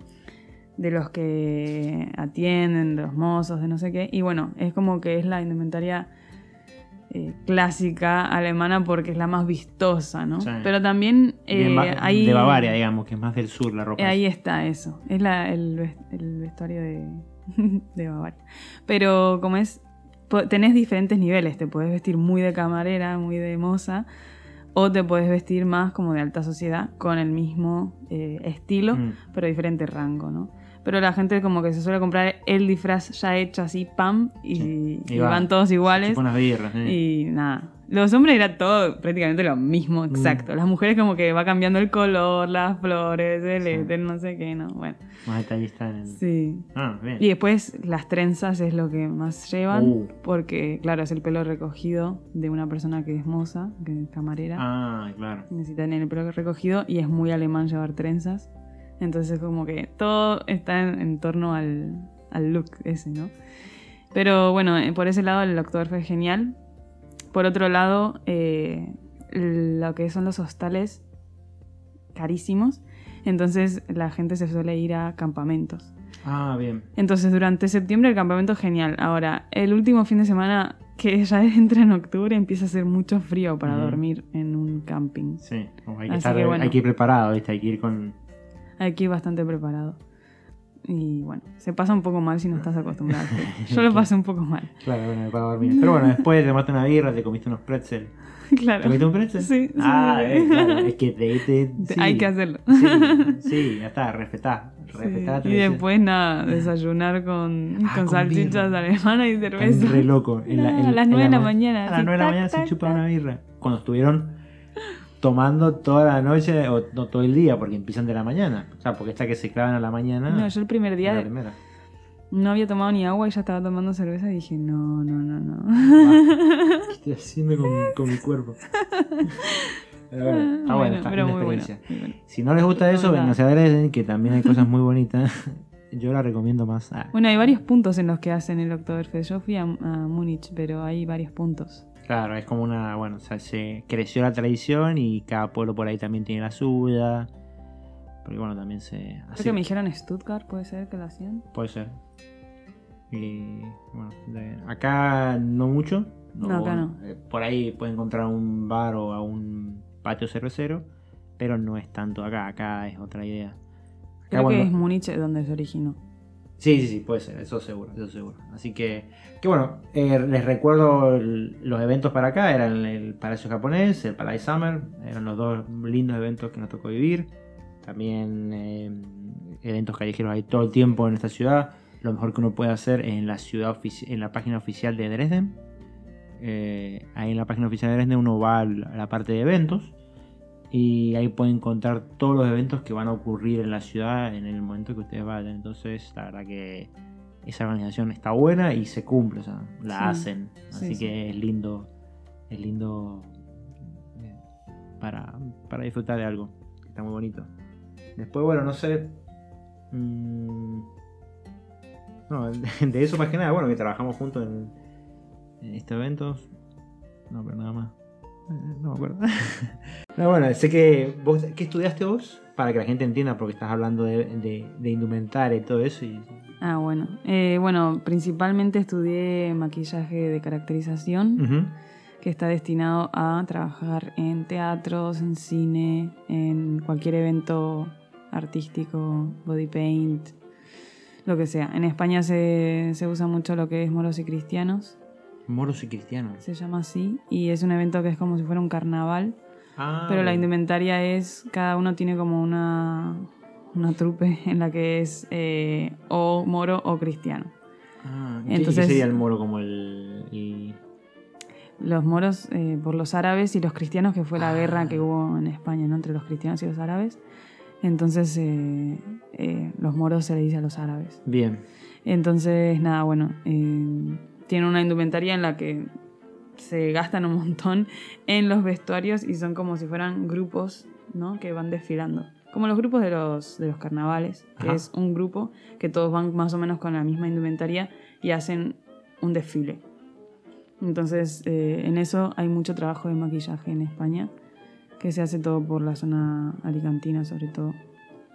de los que atienden, de los mozos, de no sé qué. Y bueno, es como que es la indumentaria eh, clásica alemana porque es la más vistosa, ¿no? Sí. Pero también eh, hay- De Bavaria, digamos, que es más del sur la ropa. eh, Ahí está eso. Es la- el, ves- el vestuario de, de Bavaria. Pero como es, tenés diferentes niveles. Te puedes vestir muy de camarera, muy de moza. O te puedes vestir más como de alta sociedad con el mismo eh, estilo, Mm. pero diferente rango, ¿no? Pero la gente como que se suele comprar el disfraz ya hecho así, pam, y, Sí. y Y va. van todos iguales. Unas birras. eh. Y nada. Los hombres era todo prácticamente lo mismo, Mm. exacto. Las mujeres como que va cambiando el color, las flores, el este, no sé qué, no. Bueno, Más detallista en el. sí. Ah, bien. Y después las trenzas es lo que más llevan, Uh. porque claro, es el pelo recogido de una persona que es moza, que es camarera. Ah, claro. Necesita tener el pelo recogido y es muy alemán llevar trenzas. Entonces como que todo está en, en torno al, al look ese, ¿no? Pero bueno, eh, por ese lado el Oktoberfest es genial. Por otro lado, eh, lo que son los hostales carísimos. Entonces la gente se suele ir a campamentos. Ah, bien. Entonces durante septiembre el campamento es genial. Ahora, el último fin de semana que ya entra en octubre empieza a hacer mucho frío para Ujú. dormir en un camping. Sí. hay, que estar, que bueno. hay que ir preparado, ¿viste? Hay que ir con. Hay que ir bastante preparado. Y bueno, se pasa un poco mal si no estás acostumbrado. Yo lo pasé un poco mal. Claro, bueno, para dormir. Pero bueno, después te tomaste una birra, te comiste unos pretzel. claro. ¿Te comiste un pretzel? Sí, sí, Ah, sí. eh, claro. Es que te, te- sí. Hay que hacerlo. Sí, sí, ya está, respetá. Sí, Respetá la Y después nada, desayunar con, Ah, con con salchichas alemanas y cerveza. re loco. En la- Ah, en- a las en nueve de la ma- mañana, A las así, 9 de la mañana se tac. una birra. Cuando estuvieron tomando toda la noche o no todo el día, porque empiezan de la mañana. O sea, porque esta que se clavan a la mañana. No, yo el primer día la de- primera. no había tomado ni agua y ya estaba tomando cerveza y dije, no, no, no, no. ¿Qué estoy haciendo con, con mi cuerpo? Pero bueno, está bueno, está pero muy bueno. Si no les gusta eso, Hola. venganse a Dresden, que también hay cosas muy bonitas. Yo la recomiendo más. Ah, Bueno, hay varios puntos en los que hacen el Oktoberfest. Yo fui a, a Múnich, pero hay varios puntos. Claro, es como una. Bueno, o sea, se creció la tradición y cada pueblo por ahí también tiene la suya. Porque bueno, también se. Creo que me dijeron Stuttgart, puede ser que lo hacían. Puede ser. Y bueno, de- acá no mucho. No, acá no. eh, Por ahí puede encontrar un bar o a un patio cervecero, pero no es tanto acá. Acá es otra idea. Acá Creo que es Múnich donde se originó. Sí, sí, sí, puede ser, eso seguro, eso seguro. Así que, que bueno, eh, les recuerdo los eventos para acá, eran el Palacio Japonés, el Paradise Summer, eran los dos lindos eventos que nos tocó vivir. También eh, eventos callejeros hay todo el tiempo en esta ciudad. Lo mejor que uno puede hacer es en la ciudad en la página oficial de Dresden. Eh, ahí en la página oficial de Dresden uno va a la parte de eventos y ahí pueden encontrar todos los eventos que van a ocurrir en la ciudad en el momento que ustedes vayan. Entonces, la verdad que esa organización está buena y se cumple, o sea, la Sí. hacen. Sí, Así sí. que es lindo, es lindo eh, para, para disfrutar de algo. Está muy bonito. Después, bueno, no sé. mm, no, de eso más que nada, bueno, que trabajamos juntos en, en estos eventos. No, pero nada más. No me acuerdo. no, bueno, sé que vos, ¿qué estudiaste vos? Para que la gente entienda, porque estás hablando de, de, de indumentaria y todo eso. Y, Ah, bueno. Eh, bueno, principalmente estudié maquillaje de caracterización, Ujú. que está destinado a trabajar en teatros, en cine, en cualquier evento artístico, body paint, lo que sea. En España se, se usa mucho lo que es moros y cristianos, Moros y cristianos. se llama así, y es un evento que es como si fuera un carnaval, Ah, pero la indumentaria es, cada uno tiene como una, una trupe en la que es eh, o moro o cristiano. Ah, ¿qué- entonces- ¿Qué sería el moro como el. el- Los moros eh, por los árabes y los cristianos, que fue la Ah. guerra que hubo en España ¿no? entre los cristianos y los árabes. Entonces, eh, eh, los moros se le dice a los árabes. Bien. Entonces, nada, bueno, tiene una indumentaria en la que se gastan un montón en los vestuarios y son como si fueran grupos ¿no? que van desfilando. Como los grupos de los, de los carnavales, que Ajá. es un grupo que todos van más o menos con la misma indumentaria y hacen un desfile. Entonces, eh, en eso hay mucho trabajo de maquillaje en España, que se hace todo por la zona alicantina sobre todo,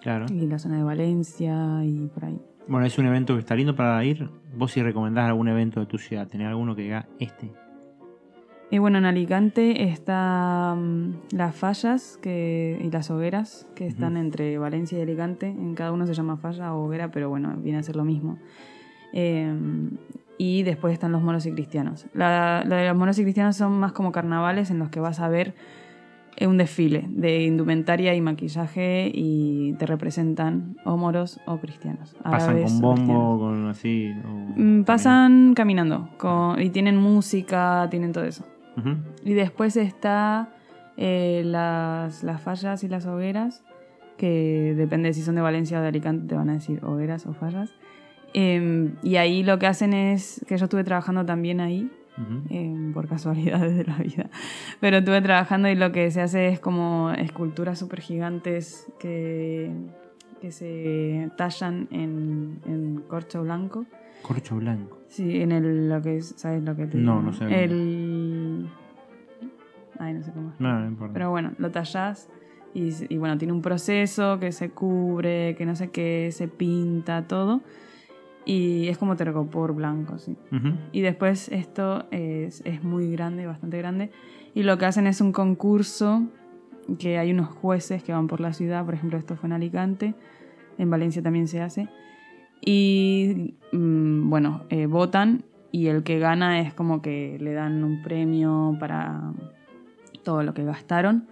Claro. y la zona de Valencia y por ahí. Bueno, es un evento que está lindo para ir. Vos si recomendás algún evento de tu ciudad, ¿tenés alguno que diga este? Y bueno, en Alicante está mm, las fallas que, y las hogueras que están entre Valencia y Alicante. En cada uno se llama falla o hoguera, pero bueno, viene a ser lo mismo. Eh, y después están los moros y cristianos. La, de los moros y cristianos son más como carnavales en los que vas a ver eh, un desfile de indumentaria y maquillaje y te representan o moros o cristianos. ¿Pasan con bombo, con así? o- Mm, Pasan caminando con- y tienen música, tienen todo eso. Y después está eh, las, las fallas y las hogueras, que depende si son de Valencia o de Alicante, te van a decir hogueras o fallas. Em, y ahí lo que hacen es, que yo estuve trabajando también ahí, Ujú. em, por casualidades de la vida, pero estuve trabajando y lo que se hace es como esculturas súper gigantes que, que se tallan en, en corcho blanco. Corcho blanco. Sí, en el, lo que es, ¿sabes lo que te No, digo? no sé. El... Ay, no sé cómo es. No, no importa. Pero bueno, lo tallás y, y bueno, tiene un proceso que se cubre, que no sé qué, se pinta, todo. Y es como tergopor blanco, sí. Y después esto es, es muy grande, bastante grande. Y lo que hacen es un concurso que hay unos jueces que van por la ciudad, por ejemplo, esto fue en Alicante, en Valencia también se hace. Y mm, bueno, eh, votan y el que gana es como que le dan un premio para todo lo que gastaron.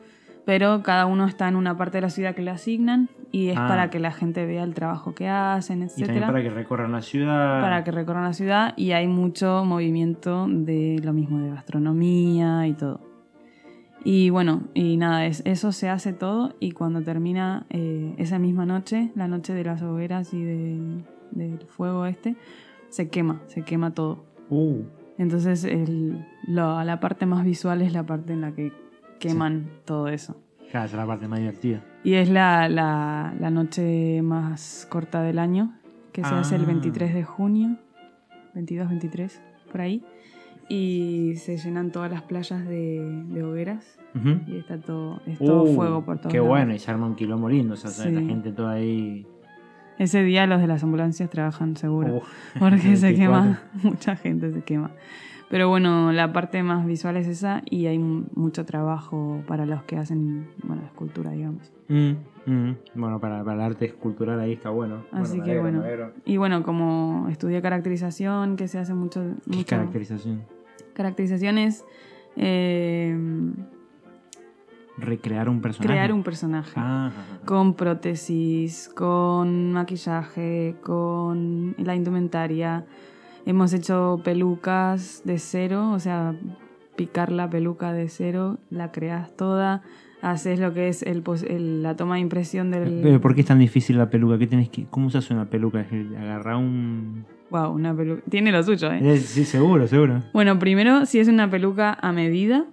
Pero cada uno está en una parte de la ciudad que le asignan y es Ah. para que la gente vea el trabajo que hacen, Y etcétera también para que recorran la ciudad. para que recorran la ciudad y hay mucho movimiento de lo mismo de gastronomía y todo. Y bueno, y nada, es, eso se hace todo y cuando termina eh, esa misma noche, la noche de las hogueras y de- del fuego este, se quema, se quema todo. Uh, Entonces el- lo- la parte más visual es la parte en la que queman todo eso. claro, esa es la parte más divertida. Y es la, la- la noche más corta del año, que se hace el Ah. 23 de junio, 22, 23, por ahí. Y se llenan todas las playas de, de hogueras Ujú. y está todo, es todo Uh, fuego por todos Qué lados. bueno, y se arma un quilombo lindo, o sea, Sí. la gente toda ahí. Ese día los de las ambulancias trabajan seguro, Uf, porque se 24. quema, mucha gente se quema. Pero bueno, la parte más visual es esa y hay mucho trabajo para los que hacen, bueno, la escultura, digamos. Mm, mm. Bueno, para, para el arte escultural ahí está bueno. Así que alegro, bueno. Y bueno, como estudié caracterización, que se hace mucho... ¿Qué mucho caracterización? caracterizaciones, eh, Recrear un personaje. crear un personaje. Ah, ah, ah. Con prótesis, con maquillaje, con la indumentaria. Hemos hecho pelucas de cero, o sea, picar la peluca de cero, la creas toda, haces lo que es el, el- la toma de impresión del... Pero, ¿Por qué es tan difícil la peluca? ¿Qué tenés que, ¿Cómo se hace una peluca? Agarrar un. Wow, una peluca. Tiene lo suyo, ¿eh? Eh, Sí, seguro, seguro. Bueno, primero, si es una peluca a medida,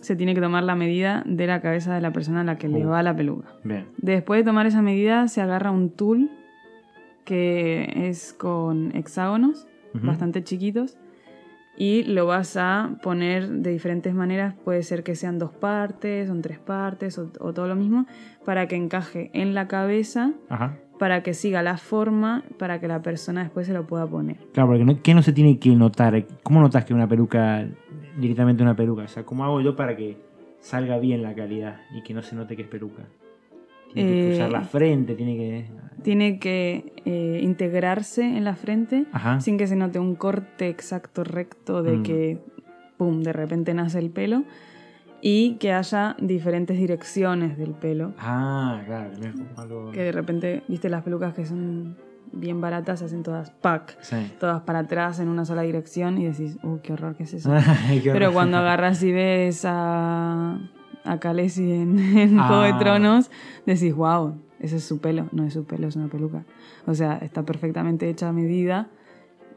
se tiene que tomar la medida de la cabeza de la persona a la que le Oh. va la peluca. Bien. Después de tomar esa medida, se agarra un tool que es con hexágonos Bastante chiquitos y lo vas a poner de diferentes maneras. Puede ser que sean dos partes, son tres partes o, o todo lo mismo, para que encaje en la cabeza, Ajá. para que siga la forma, para que la persona después se lo pueda poner. Claro, porque no, ¿qué no se tiene que notar? ¿Cómo notas que una peluca, directamente una peluca? O sea, ¿cómo hago yo para que salga bien la calidad y que no se note que es peluca? Tiene que Eh, cruzar la frente, tiene que... Tiene que eh, integrarse en la frente Ajá. sin que se note un corte exacto recto de Mm. que, pum, de repente nace el pelo y que haya diferentes direcciones del pelo. Ah, claro, algo... Que de repente, viste las pelucas que son bien baratas, hacen todas pack, Sí. todas para atrás en una sola dirección y decís, uh, qué horror, ¿qué es eso? Qué Pero cuando agarras y ves a, a Khaleesi en, en Juego de Ah. Tronos, decís, wow, ese es su pelo. No es su pelo, es una peluca. O sea, está perfectamente hecha a medida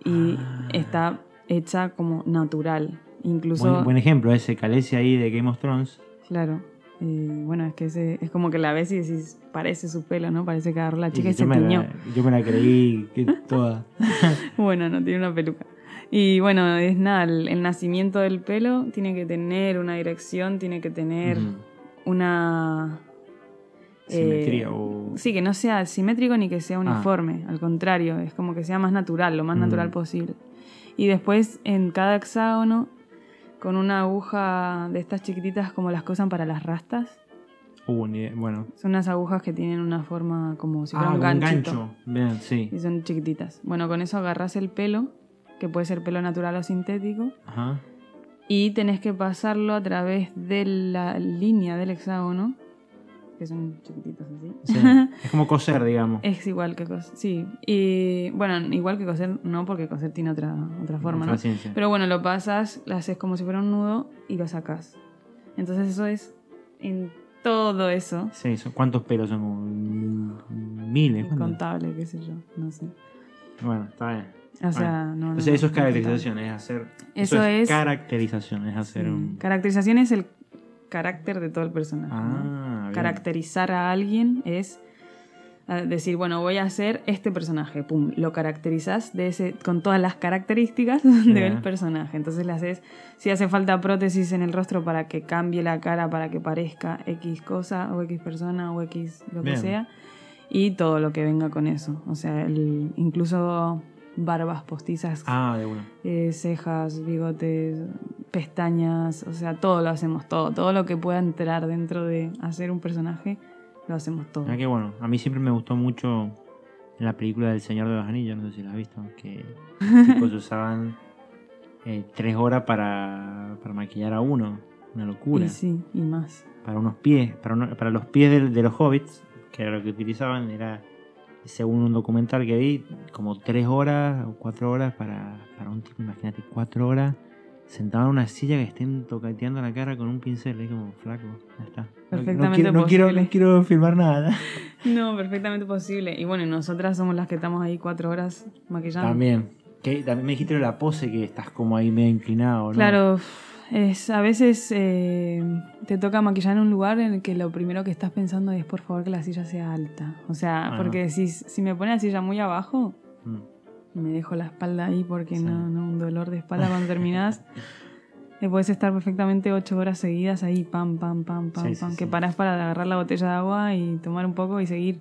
y Ah. está hecha como natural. Incluso, Buen, buen ejemplo, ese Khaleesi ahí de Game of Thrones. claro. eh, bueno, es que ese- es como que la ves y decís, parece su pelo, ¿no? Parece que agarró la chica y, yo, se tiñó. la, yo me la creí que toda. Bueno, no tiene una peluca. Y bueno, es nada, el, el nacimiento del pelo tiene que tener una dirección, tiene que tener Ujú. una... Simetría eh, o... Sí, que no sea simétrico ni que sea uniforme, al contrario, es como que sea más natural, lo más Mm. natural posible. Y después en cada hexágono, con una aguja de estas chiquititas como las usan para las rastas, Uh, bueno. son unas agujas que tienen una forma como si fuera ah, un un gancho. Bien, sí. Y son chiquititas. Bueno, con eso agarras el pelo, que puede ser pelo natural o sintético, Ajá. y tenés que pasarlo a través de la línea del hexágono, que son chiquititos así. Sí. es como coser, digamos. Es igual que coser, sí. Y bueno, igual que coser, no, porque coser tiene otra, otra forma, ¿no? ciencia. Pero bueno, lo pasas, lo haces como si fuera un nudo y lo sacas. Entonces eso es en todo eso, Sí, ¿cuántos pelos son? Mm, miles. incontable, qué sé yo, no sé. Bueno, está bien. O sea, no, no, O sea, eso es caracterización, es hacer. Eso es- caracterización, es hacer un. Caracterización es el carácter de todo el personaje. Ah. Caracterizar a alguien es eh, decir, bueno, voy a hacer este personaje. Pum, lo caracterizas de ese, con todas las características del personaje. Entonces le haces, si hace falta prótesis en el rostro para que cambie la cara, para que parezca X cosa, o X persona, o X lo que sea. Y todo lo que venga con eso. O sea, el- incluso barbas postizas Ah, de una. eh, cejas, bigotes, pestañas, o sea, todo lo hacemos, todo. Todo lo que pueda entrar dentro de hacer un personaje, lo hacemos todo. Ah, qué bueno. A mí siempre me gustó mucho en la película del Señor de los Anillos, no sé si la has visto, que tipos usaban eh, tres horas para, para maquillar a uno. Una locura. Y sí, y más. Para unos pies, para, uno- para los pies del- de, los hobbits, que era lo que utilizaban, era, según un documental que vi, como tres horas o cuatro horas para, para un tipo, imagínate, cuatro horas sentado en una silla que estén tocateando la cara con un pincel, es como flaco, ya está. No- no, Perfectamente quiero, no, quiero, posible. no quiero filmar nada. No, perfectamente posible. Y bueno, nosotras somos las que estamos ahí cuatro horas maquillando. También. Que, también me dijiste la pose que estás como ahí medio inclinado, ¿no? Claro, es, a veces eh, te toca maquillar en un lugar en el que lo primero que estás pensando es por favor que la silla sea alta. O sea, Ah, porque si, si me pone la silla muy abajo, Mm. me dejo la espalda ahí porque Sí. no, no, un dolor de espalda cuando terminás. Eh, puedes estar perfectamente ocho horas seguidas ahí, pam, pam, pam, pam, Sí, sí, pam, que parás para agarrar la botella de agua y tomar un poco y seguir.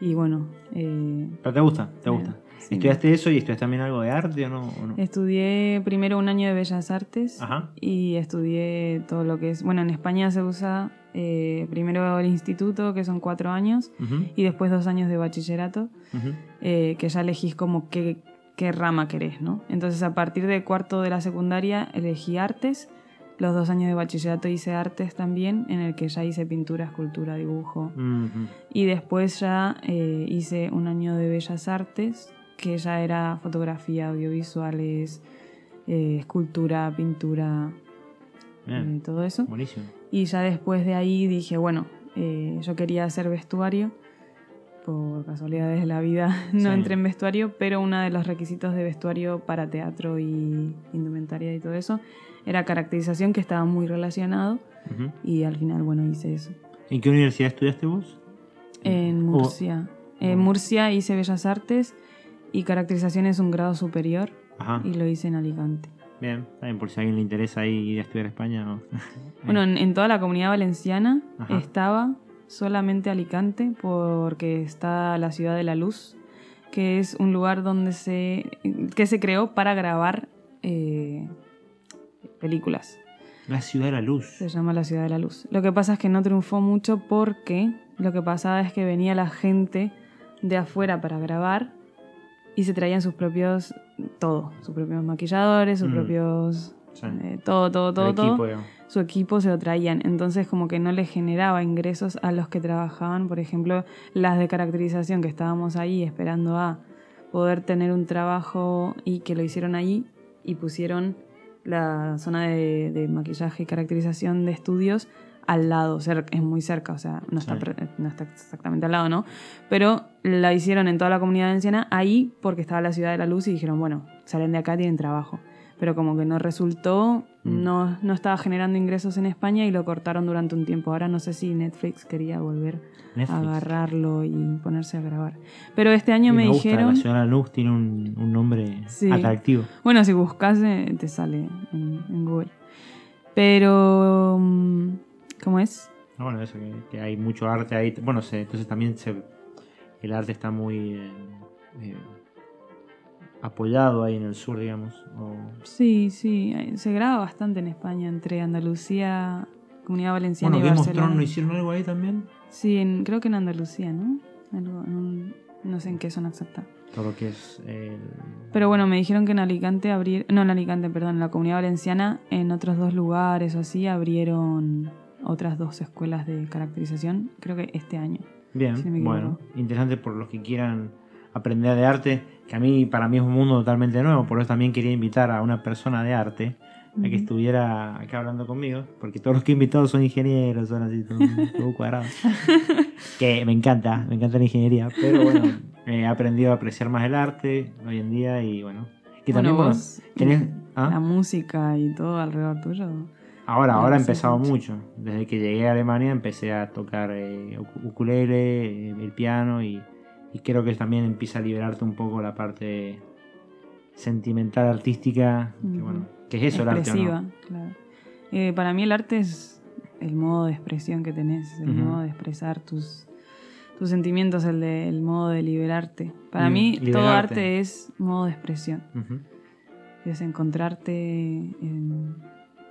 Y bueno, eh, Pero te gusta, te Me- gusta. Sí. ¿Estudiaste eso y estudiaste también algo de arte o no? o no? estudié primero un año de Bellas Artes Ajá. y estudié todo lo que es, bueno, en España se usa eh, primero el instituto, que son cuatro años, y después dos años de bachillerato, eh, que ya elegís como qué, qué rama querés, ¿no? Entonces a partir de cuarto de la secundaria elegí artes, los dos años de bachillerato hice artes también, en el que ya hice pintura, escultura, dibujo, y después ya eh, hice un año de bellas artes, que ya era fotografía, audiovisuales, eh, escultura, pintura, Bien, eh, todo eso. buenísimo. Y ya después de ahí dije, bueno, eh, yo quería hacer vestuario. Por casualidades de la vida no Sí. entré en vestuario, pero uno de los requisitos de vestuario para teatro y indumentaria y todo eso era caracterización que estaba muy relacionado Ujú. y al final, bueno, hice eso. ¿En qué universidad estudiaste vos? En Murcia. En Murcia hice Bellas Artes y caracterización es un grado superior Ajá. y lo hice en Alicante. Bien, también por si a alguien le interesa ahí ir a estudiar a España. Bueno, en, en toda la comunidad valenciana Ajá. estaba solamente Alicante porque está la ciudad de la luz, que es un lugar donde se que se creó para grabar eh, películas. La ciudad de la luz. Se llama la ciudad de la luz. Lo que pasa es que no triunfó mucho porque lo que pasaba es que venía la gente de afuera para grabar y se traían sus propios todo, sus propios maquilladores, sus Mm. propios Sí. eh, todo, todo, todo, El todo equipo, su equipo se lo traían. Entonces como que no le generaba ingresos a los que trabajaban, por ejemplo, las de caracterización que estábamos ahí esperando a poder tener un trabajo y que lo hicieron ahí y pusieron la zona de, de maquillaje y caracterización de estudios al lado, es muy cerca, o sea, no está, Sí. pre- no está exactamente al lado, ¿no? Pero la hicieron en toda la comunidad valenciana ahí porque estaba la ciudad de la luz y dijeron, bueno, salen de acá, tienen trabajo. Pero como que no resultó, Mm. no, no estaba generando ingresos en España y lo cortaron durante un tiempo. Ahora no sé si Netflix quería volver Netflix. a agarrarlo y ponerse a grabar. Pero este año Y me, gusta, dijeron... La ciudad de la luz tiene un, un nombre Sí. atractivo. Bueno, si buscas eh, te sale en, en Google. Pero... mm, ¿Cómo es? Bueno, eso, que, que hay mucho arte ahí. Bueno, se, entonces también se, el arte está muy eh, eh, apoyado ahí en el sur, digamos. o- Sí, sí, se graba bastante en España, entre Andalucía, Comunidad Valenciana Bueno, y Barcelona. Thrones, ¿no hicieron algo ahí también? Sí, en- creo que en Andalucía, ¿no? Algo, en un- no sé en qué zona exacta. Todo lo que es el... Pero bueno, me dijeron que en Alicante abrieron, no en Alicante, perdón, en la Comunidad Valenciana, en otros dos lugares o así, abrieron otras dos escuelas de caracterización, creo que este año. Bien, si no me bueno, interesante por los que quieran aprender de arte, que a mí, para mí es un mundo totalmente nuevo, por eso también quería invitar a una persona de arte a que estuviera acá hablando conmigo, porque todos los que he invitado son ingenieros, son así, todo, todo cuadrado. que me encanta, me encanta la ingeniería, pero bueno, he aprendido a apreciar más el arte hoy en día y bueno. Y Bueno, también, bueno, vos, tenés- ¿ah? la música y todo alrededor tuyo. Ahora, Ah, ahora he empezado mucho. Desde que llegué a Alemania empecé a tocar eh, uku- ukulele, eh, el piano y, y creo que también empieza a liberarte un poco la parte sentimental, artística, que, Ujú. bueno, que es eso el arte. ¿o expresiva, no? claro. Eh, para mí el arte es el modo de expresión que tenés, el modo de expresar tus, tus sentimientos, el, de- el modo de liberarte. Para mí todo arte es modo de expresión, es encontrarte en-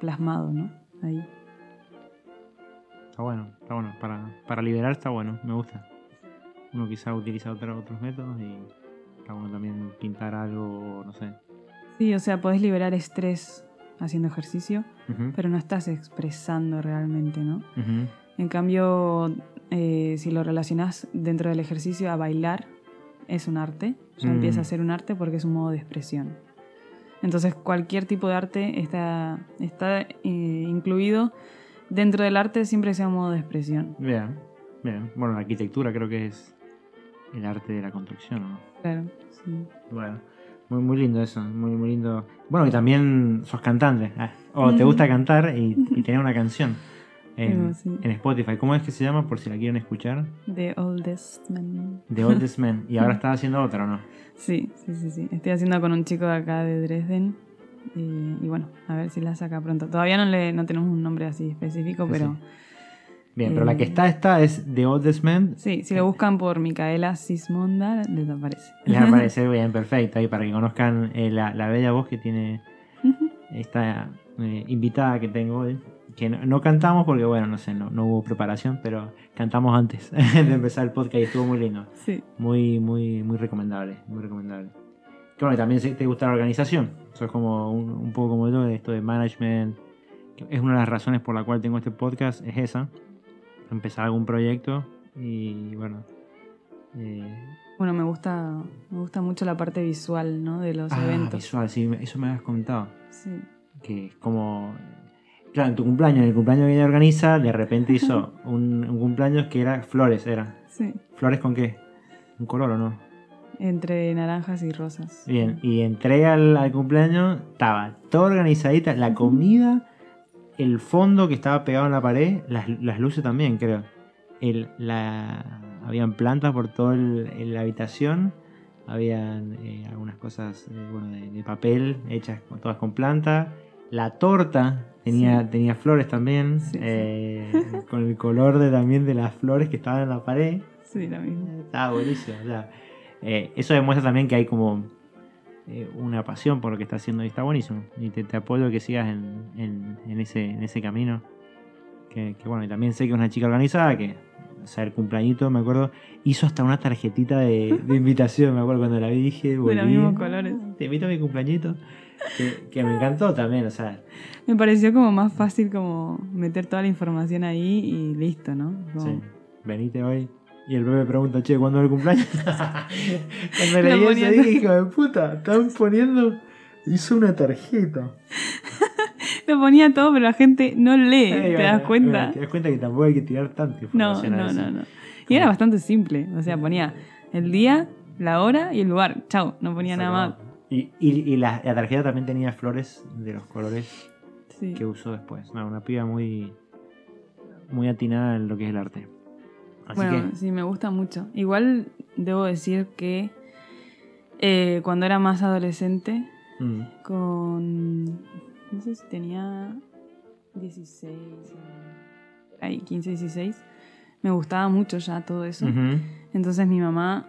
plasmado, ¿no? Ahí. Está bueno, está bueno. Para, para liberar está bueno, me gusta. Uno quizá utiliza otro- otros métodos y está bueno también pintar algo, no sé. Sí, o sea, podés liberar estrés haciendo ejercicio, pero no estás expresando realmente, ¿no? En cambio, eh, si lo relacionas dentro del ejercicio a bailar, es un arte. Ya Mm. empieza a ser un arte porque es un modo de expresión. Entonces cualquier tipo de arte está, está eh, incluido dentro del arte siempre que sea un modo de expresión. Bien, bien. Bueno, la arquitectura creo que es el arte de la construcción, ¿no? Claro, sí. Bueno, muy, muy lindo eso, muy, muy lindo. Bueno, y también sos cantante, ah, o te gusta cantar y, y tener una canción en, Digo, sí. en Spotify. ¿Cómo es que se llama? Por si la quieren escuchar. The Oldest Man. The Oldest Man. Y ahora estás haciendo otra, ¿o no? Sí, sí, sí, sí. Estoy haciendo con un chico de acá de Dresden. Y, y bueno, a ver si la saca pronto. Todavía no, le, no tenemos un nombre así específico, Sí, pero Bien, pero la que Eh. está esta es The Oldest Man. sí, si lo buscan por Micaela Sismonda, les aparece. Les aparece bien, perfecto. Ahí para que conozcan eh, la, la bella voz que tiene esta eh, invitada que tengo hoy. Que no, no cantamos porque, bueno, no sé, no, no hubo preparación, pero cantamos antes de empezar el podcast y estuvo muy lindo. Sí, Muy, muy, muy recomendable. Muy recomendable. Que bueno, también te gusta la organización. Eso es como un, un poco como yo, esto de management. que Es una de las razones por la cual tengo este podcast, es esa. Empezar algún proyecto y bueno. eh, bueno, me gusta, me gusta mucho la parte visual, ¿no? De los ah, eventos. visual, sí, eso me habías contado. Sí, Que es como. Claro, en tu cumpleaños, en el cumpleaños que ella organiza, de repente hizo un, un cumpleaños que era flores, era. sí. ¿Flores con qué? ¿Un color o no? Entre naranjas y rosas. Bien, y entré al, al cumpleaños, estaba todo organizadita, la comida, el fondo que estaba pegado en la pared, las, las luces también, creo. El, la, habían plantas por toda la habitación, habían eh, algunas cosas eh, bueno, de, de papel hechas con- todas con plantas. La torta tenía, Sí. tenía flores también, Sí, sí. eh, con el color de, también de las flores que estaban en la pared. Sí, lo mismo. Estaba buenísimo. o sea, eh, eso demuestra también que hay como eh, una pasión por lo que está haciendo y está buenísimo. Y te, te apoyo que sigas en, en- en ese, en ese camino. Que, que bueno, y también sé que es una chica organizada que, o sea, el cumpleañito, me acuerdo, hizo hasta una tarjetita de, de invitación. Me acuerdo cuando la vi, dije, los volví, mismos colores. Te invito a mi cumpleañito. Que, que me encantó también, o sea, Me pareció como más fácil como meter toda la información ahí y listo, ¿no? Como- sí, venite hoy. Y el bebé pregunta, che, ¿cuándo es el cumpleaños? Cuando leí eso dije, hijo de puta, están poniendo. Hizo una tarjeta. Lo ponía todo, pero la gente no lee, ¿te bueno, das cuenta? bueno, Te das cuenta que tampoco hay que tirar tanta No, información a no, veces. no, no. Y era bastante simple, o sea, ponía el día, la hora y el lugar. Chau, no ponía nada más. Y, y, y la, la tarjeta también tenía flores de los colores Sí. que usó después. No, una piba muy, muy atinada en lo que es el arte. Así Bueno, que, sí, me gusta mucho. Igual debo decir que eh, cuando era más adolescente, mm, con. No sé si tenía 16, ahí, 15, 16, me gustaba mucho ya todo eso. Entonces mi mamá,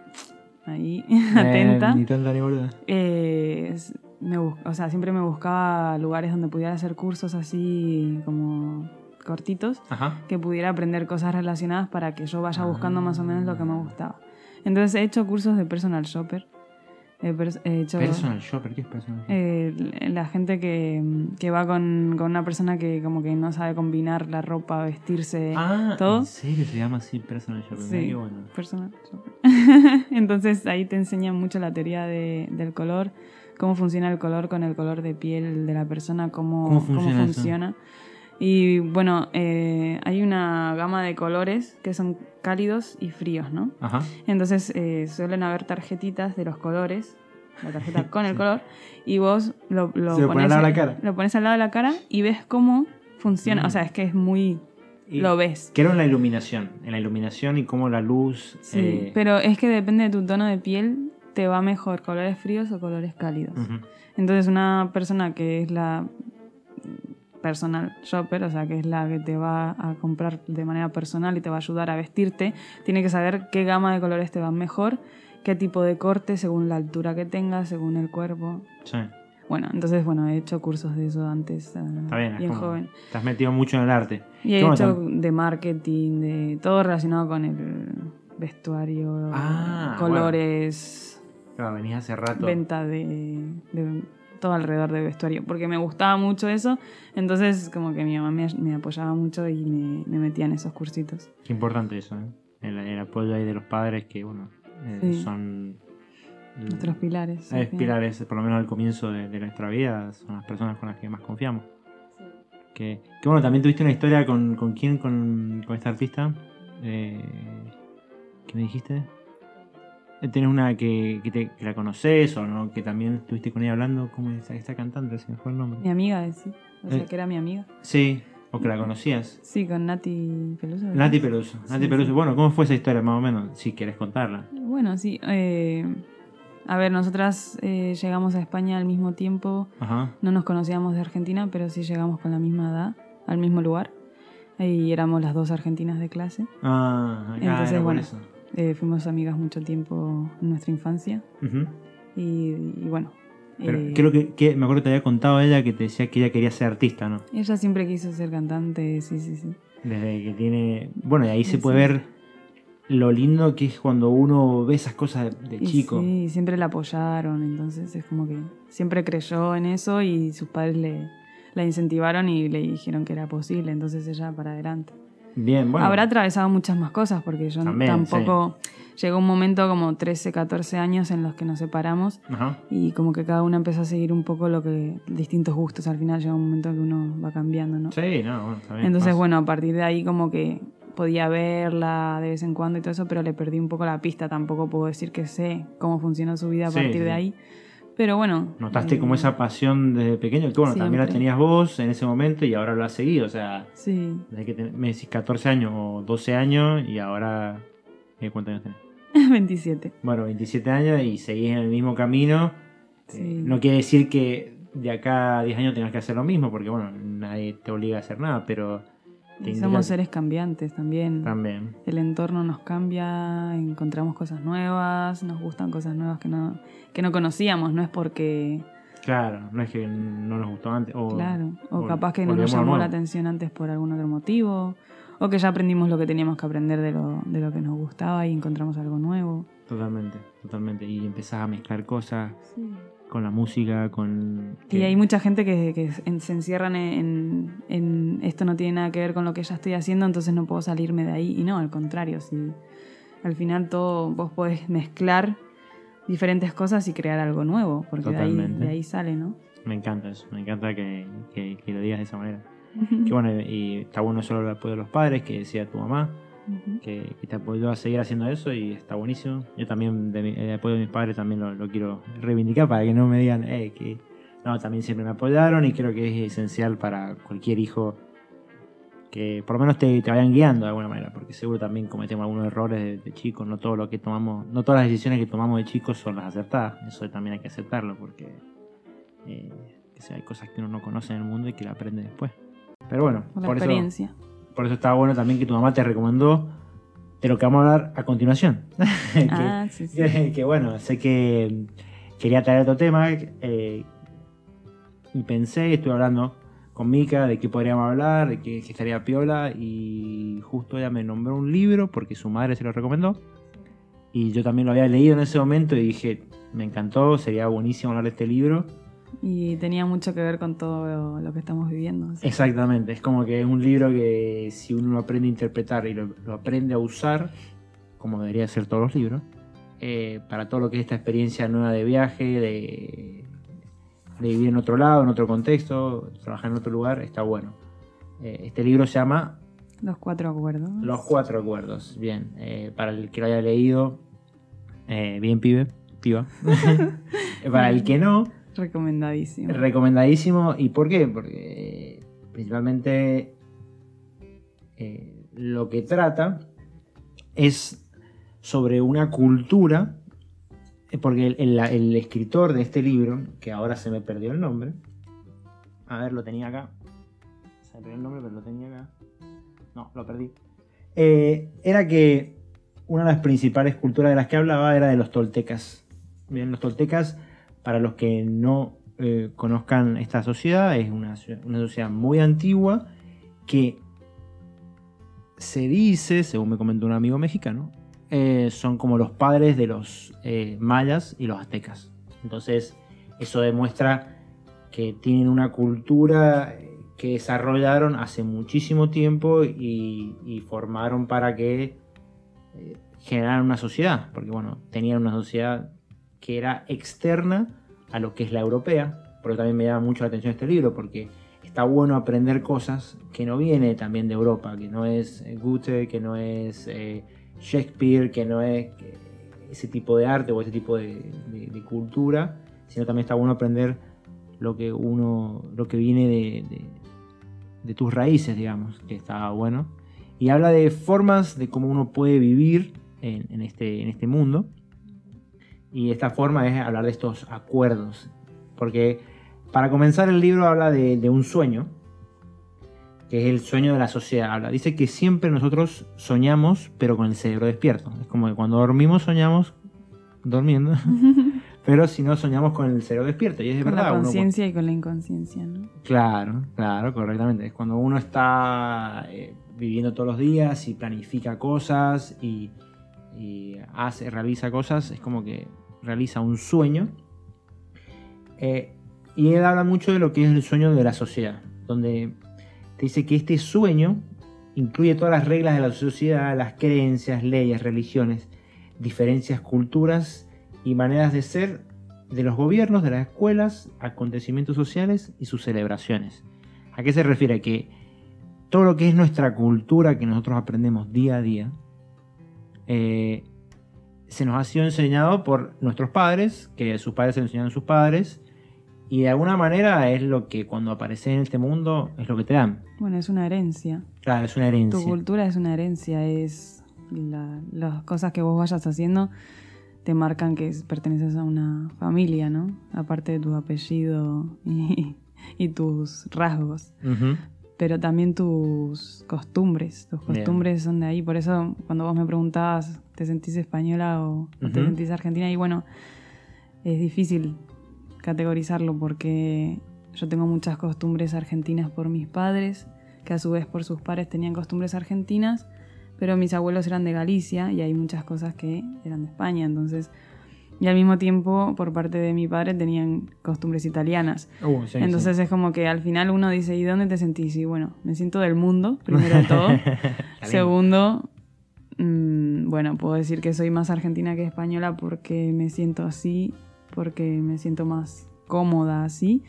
ahí, Eh, atenta, ni tonta ni boluda. eh, me o sea, siempre me buscaba lugares donde pudiera hacer cursos así como cortitos Ajá. que pudiera aprender cosas relacionadas para que yo vaya buscando más o menos lo que me Ah. gustaba. Entonces he hecho cursos de personal shopper. Pers- he hecho Personal shopper, ¿qué es personal shopper? eh, la gente que, que va con, con una persona que como que no sabe combinar la ropa, vestirse, ah, todo. ¿en serio se llama así personal shopper? Sí. bueno. personal shopper. Entonces ahí te enseñan mucho la teoría de- del color, cómo funciona el color con el color de piel de la persona, cómo, ¿Cómo cómo funciona eso? Y bueno, eh, hay una gama de colores que son cálidos y fríos, ¿no? Ajá. Entonces eh, suelen haber tarjetitas de los colores, la tarjeta con el Sí. color, y vos lo, lo Se lo pone al lado de la cara. lo pones al lado de la cara y ves cómo funciona. Mm. O sea, es que es muy... Y- lo ves. Quiero en la iluminación. En la iluminación y cómo la luz. Sí, eh, pero es que depende de tu tono de piel, te va mejor colores fríos o colores cálidos. Entonces una persona que es la personal shopper, o sea, que es la que te va a comprar de manera personal y te va a ayudar a vestirte, tiene que saber qué gama de colores te van mejor, qué tipo de corte según la altura que tengas, según el cuerpo. Sí. Bueno, entonces, bueno, he hecho cursos de eso antes, eh, Está bien. es bien como- joven. Estás metido mucho en el arte. Y he bueno, hecho tam- de marketing, de todo relacionado con el vestuario, Ah, colores, Claro, venís hace rato. venta de, de todo alrededor de vestuario, porque me gustaba mucho eso, entonces como que mi mamá me, me apoyaba mucho y me, me metía en esos cursitos. Qué importante eso, ¿eh? el, el apoyo ahí de los padres que, bueno, eh, Sí. son Nuestros pilares. Es pilares, por lo menos al comienzo de, de nuestra vida, son las personas con las que más confiamos. Que, que bueno, también tuviste una historia con, con quién, con, con esta artista. Eh, ¿Qué me dijiste? Eh, ¿Tienes una que, que, te- que la conoces o no? Que también estuviste con ella hablando. ¿Cómo es esta, cantante? Se me fue el nombre. Mi amiga, sí. O sea, Eh. que era mi amiga. Sí, o que la conocías. Sí, con Nati Peluso. ¿verdad? Nati Peluso. Nati Sí, Peluso. sí. Bueno, ¿cómo fue esa historia más o menos? Si quieres contarla. Bueno, sí. eh, a ver, nosotras eh, llegamos a España al mismo tiempo. Ajá. No nos conocíamos de Argentina, pero sí llegamos con la misma edad, al mismo lugar. Y éramos las dos argentinas de clase. Ah, acá Entonces, era bueno. eso. Eh, fuimos amigas mucho tiempo en nuestra infancia. Y, y bueno. Pero eh, creo que, que me acuerdo que te había contado ella que te decía que ella quería ser artista, ¿no? Ella siempre quiso ser cantante, sí, sí, sí. Desde que tiene. Bueno, y ahí se Sí. puede ver lo lindo que es cuando uno ve esas cosas de, de Y chico. Sí, siempre la apoyaron, entonces es como que siempre creyó en eso y sus padres le, la incentivaron y le dijeron que era posible, entonces ella para adelante. Bien, bueno. Habrá atravesado muchas más cosas porque yo También, tampoco... Llegó un momento como 13, 14 años en los que nos separamos Ajá. y como que cada uno empezó a seguir un poco lo que distintos gustos. Al final llega un momento que uno va cambiando, ¿no? Sí, no, bueno, bien. Entonces, pasa. bueno, a partir de ahí como que podía verla de vez en cuando y todo eso, pero le perdí un poco la pista. Tampoco puedo decir que sé cómo funciona su vida a Sí, partir sí. de ahí. Pero bueno. Notaste eh, como esa pasión desde pequeño, que bueno, también la tenías vos en ese momento y ahora lo has seguido. O sea, Sí, desde que me decís 14 años o 12 años y ahora. eh, ¿Cuántos años tenés? 27. Bueno, 27 años y seguís en el mismo camino. Sí. Eh, no quiere decir que de acá a 10 años tengas que hacer lo mismo, porque bueno, nadie te obliga a hacer nada, pero Y somos seres cambiantes también. también. El entorno nos cambia, encontramos cosas nuevas, nos gustan cosas nuevas que no, que no conocíamos. No es porque, Claro, no es que no nos gustó antes. O, claro, o o capaz que no nos llamó la atención antes por algún otro motivo. O que ya aprendimos lo que teníamos que aprender de lo, de lo que nos gustaba y encontramos algo nuevo. Totalmente, totalmente. Y empezás a mezclar cosas con la música, con... Y hay mucha gente que, que en- se encierran en, en esto no tiene nada que ver con lo que ya estoy haciendo, entonces no puedo salirme de ahí. Y no, al contrario, si al final todo vos podés mezclar diferentes cosas y crear algo nuevo, porque de ahí, de ahí sale, ¿no? Me encanta eso, me encanta que, que- que lo digas de esa manera. Que bueno, y está bueno solo el apoyo de los padres, que decía tu mamá, Que, que te apoyó a seguir haciendo eso y está buenísimo. Yo también, de mi- el apoyo de mis padres también lo, lo quiero reivindicar para que no me digan, eh, que no, también siempre me apoyaron y creo que es esencial para cualquier hijo que por lo menos te, te vayan guiando de alguna manera, porque seguro también cometemos algunos errores de, de chicos, no todo lo que tomamos, no todas las decisiones que tomamos de chicos son las acertadas, eso también hay que aceptarlo porque eh, que sea, hay cosas que uno no conoce en el mundo y que la aprende después. Pero bueno, Por por eso, experiencia. Por eso estaba bueno también que tu mamá te recomendó de lo que vamos a hablar a continuación. que, Ah, sí, sí. que- que bueno, sé que quería traer otro tema eh, y pensé, estuve hablando con Mika de qué podríamos hablar, de qué, qué estaría piola y justo ella me nombró un libro porque su madre se lo recomendó y yo también lo había leído en ese momento y dije, me encantó, sería buenísimo hablar de este libro. Y tenía mucho que ver con todo lo, que estamos viviendo. así. Exactamente, es como que es un libro que si uno lo aprende a interpretar y lo, lo aprende a usar, como debería ser todos los libros, eh, para todo lo que es esta experiencia nueva de viaje, de, de vivir en otro lado, en otro contexto, trabajar en otro lugar, está bueno. Eh, este libro se llama Los cuatro acuerdos. Los Cuatro Acuerdos. Bien, eh, para el que lo haya leído, eh, bien pibe, piba. para el que no, Recomendadísimo. Recomendadísimo. ¿Y por qué? Porque principalmente eh, lo que trata es sobre una cultura. Porque el escritor de este libro, que ahora se me perdió el nombre. A ver, lo tenía acá. Se me perdió el nombre, pero lo tenía acá. No, lo perdí. Eh, era que una de las principales culturas de las que hablaba era de los toltecas. Bien, los toltecas para los que no eh, conozcan esta sociedad, es una, sociedad muy antigua que se dice, según me comentó un amigo mexicano, eh, son como los padres de los eh, mayas y los aztecas. Entonces, eso demuestra que tienen una cultura que desarrollaron hace muchísimo tiempo y, y formaron para que eh, generaran una sociedad, porque bueno, tenían una sociedad que era externa a lo que es la europea. Por eso también me llama mucho la atención este libro, porque está bueno aprender cosas que no viene también de Europa, que no es eh, Goethe, que no es eh, Shakespeare, que no es ese tipo de arte o ese tipo de, de cultura, sino también está bueno aprender lo que uno, lo que viene de, de, tus raíces, digamos, que está bueno. Y habla de formas de cómo uno puede vivir en, este, en este mundo. Y esta forma es hablar de estos acuerdos. Porque para comenzar el libro habla de, de un sueño, que es el sueño de la sociedad. Habla. Dice que siempre nosotros soñamos, pero con el cerebro despierto. Es como que cuando dormimos soñamos durmiendo. Pero si no, soñamos con el cerebro despierto. Y es de con verdad. la conciencia y con la inconsciencia, ¿no? Claro, claro, correctamente. Es cuando uno está eh, viviendo todos los días y planifica cosas y, hace, realiza cosas, es como que realiza un sueño. Eh, y él habla mucho de lo que es el sueño de la sociedad, donde te dice que este sueño incluye todas las reglas de la sociedad, las creencias, leyes, religiones, diferencias, culturas y maneras de ser de los gobiernos, de las escuelas, acontecimientos sociales y sus celebraciones. ¿A qué se refiere? Que todo lo que es nuestra cultura que nosotros aprendemos día a día, eh, se nos ha sido enseñado por nuestros padres, que sus padres se enseñaron a sus padres, y de alguna manera es lo que cuando apareces en este mundo es lo que te dan. Bueno, es una herencia. Claro, es una herencia. Tu cultura es una herencia, es las cosas que vos vayas haciendo te marcan que perteneces a una familia, ¿no? Aparte de tu apellido y, tus rasgos. Pero también tus costumbres. Tus costumbres son de ahí. Por eso, cuando vos me preguntabas, ¿te sentís española o, te sentís argentina? Y bueno, es difícil categorizarlo porque yo tengo muchas costumbres argentinas por mis padres, que a su vez por sus padres tenían costumbres argentinas pero mis abuelos eran de Galicia y hay muchas cosas que eran de España, entonces... Y al mismo tiempo, por parte de mi padre, tenían costumbres italianas. Uh, entonces es como que al final uno dice, ¿y dónde te sentís? Y bueno, me siento del mundo, primero de todo. Segundo, mm, bueno, puedo decir que soy más argentina que española porque me siento así, porque me siento más cómoda así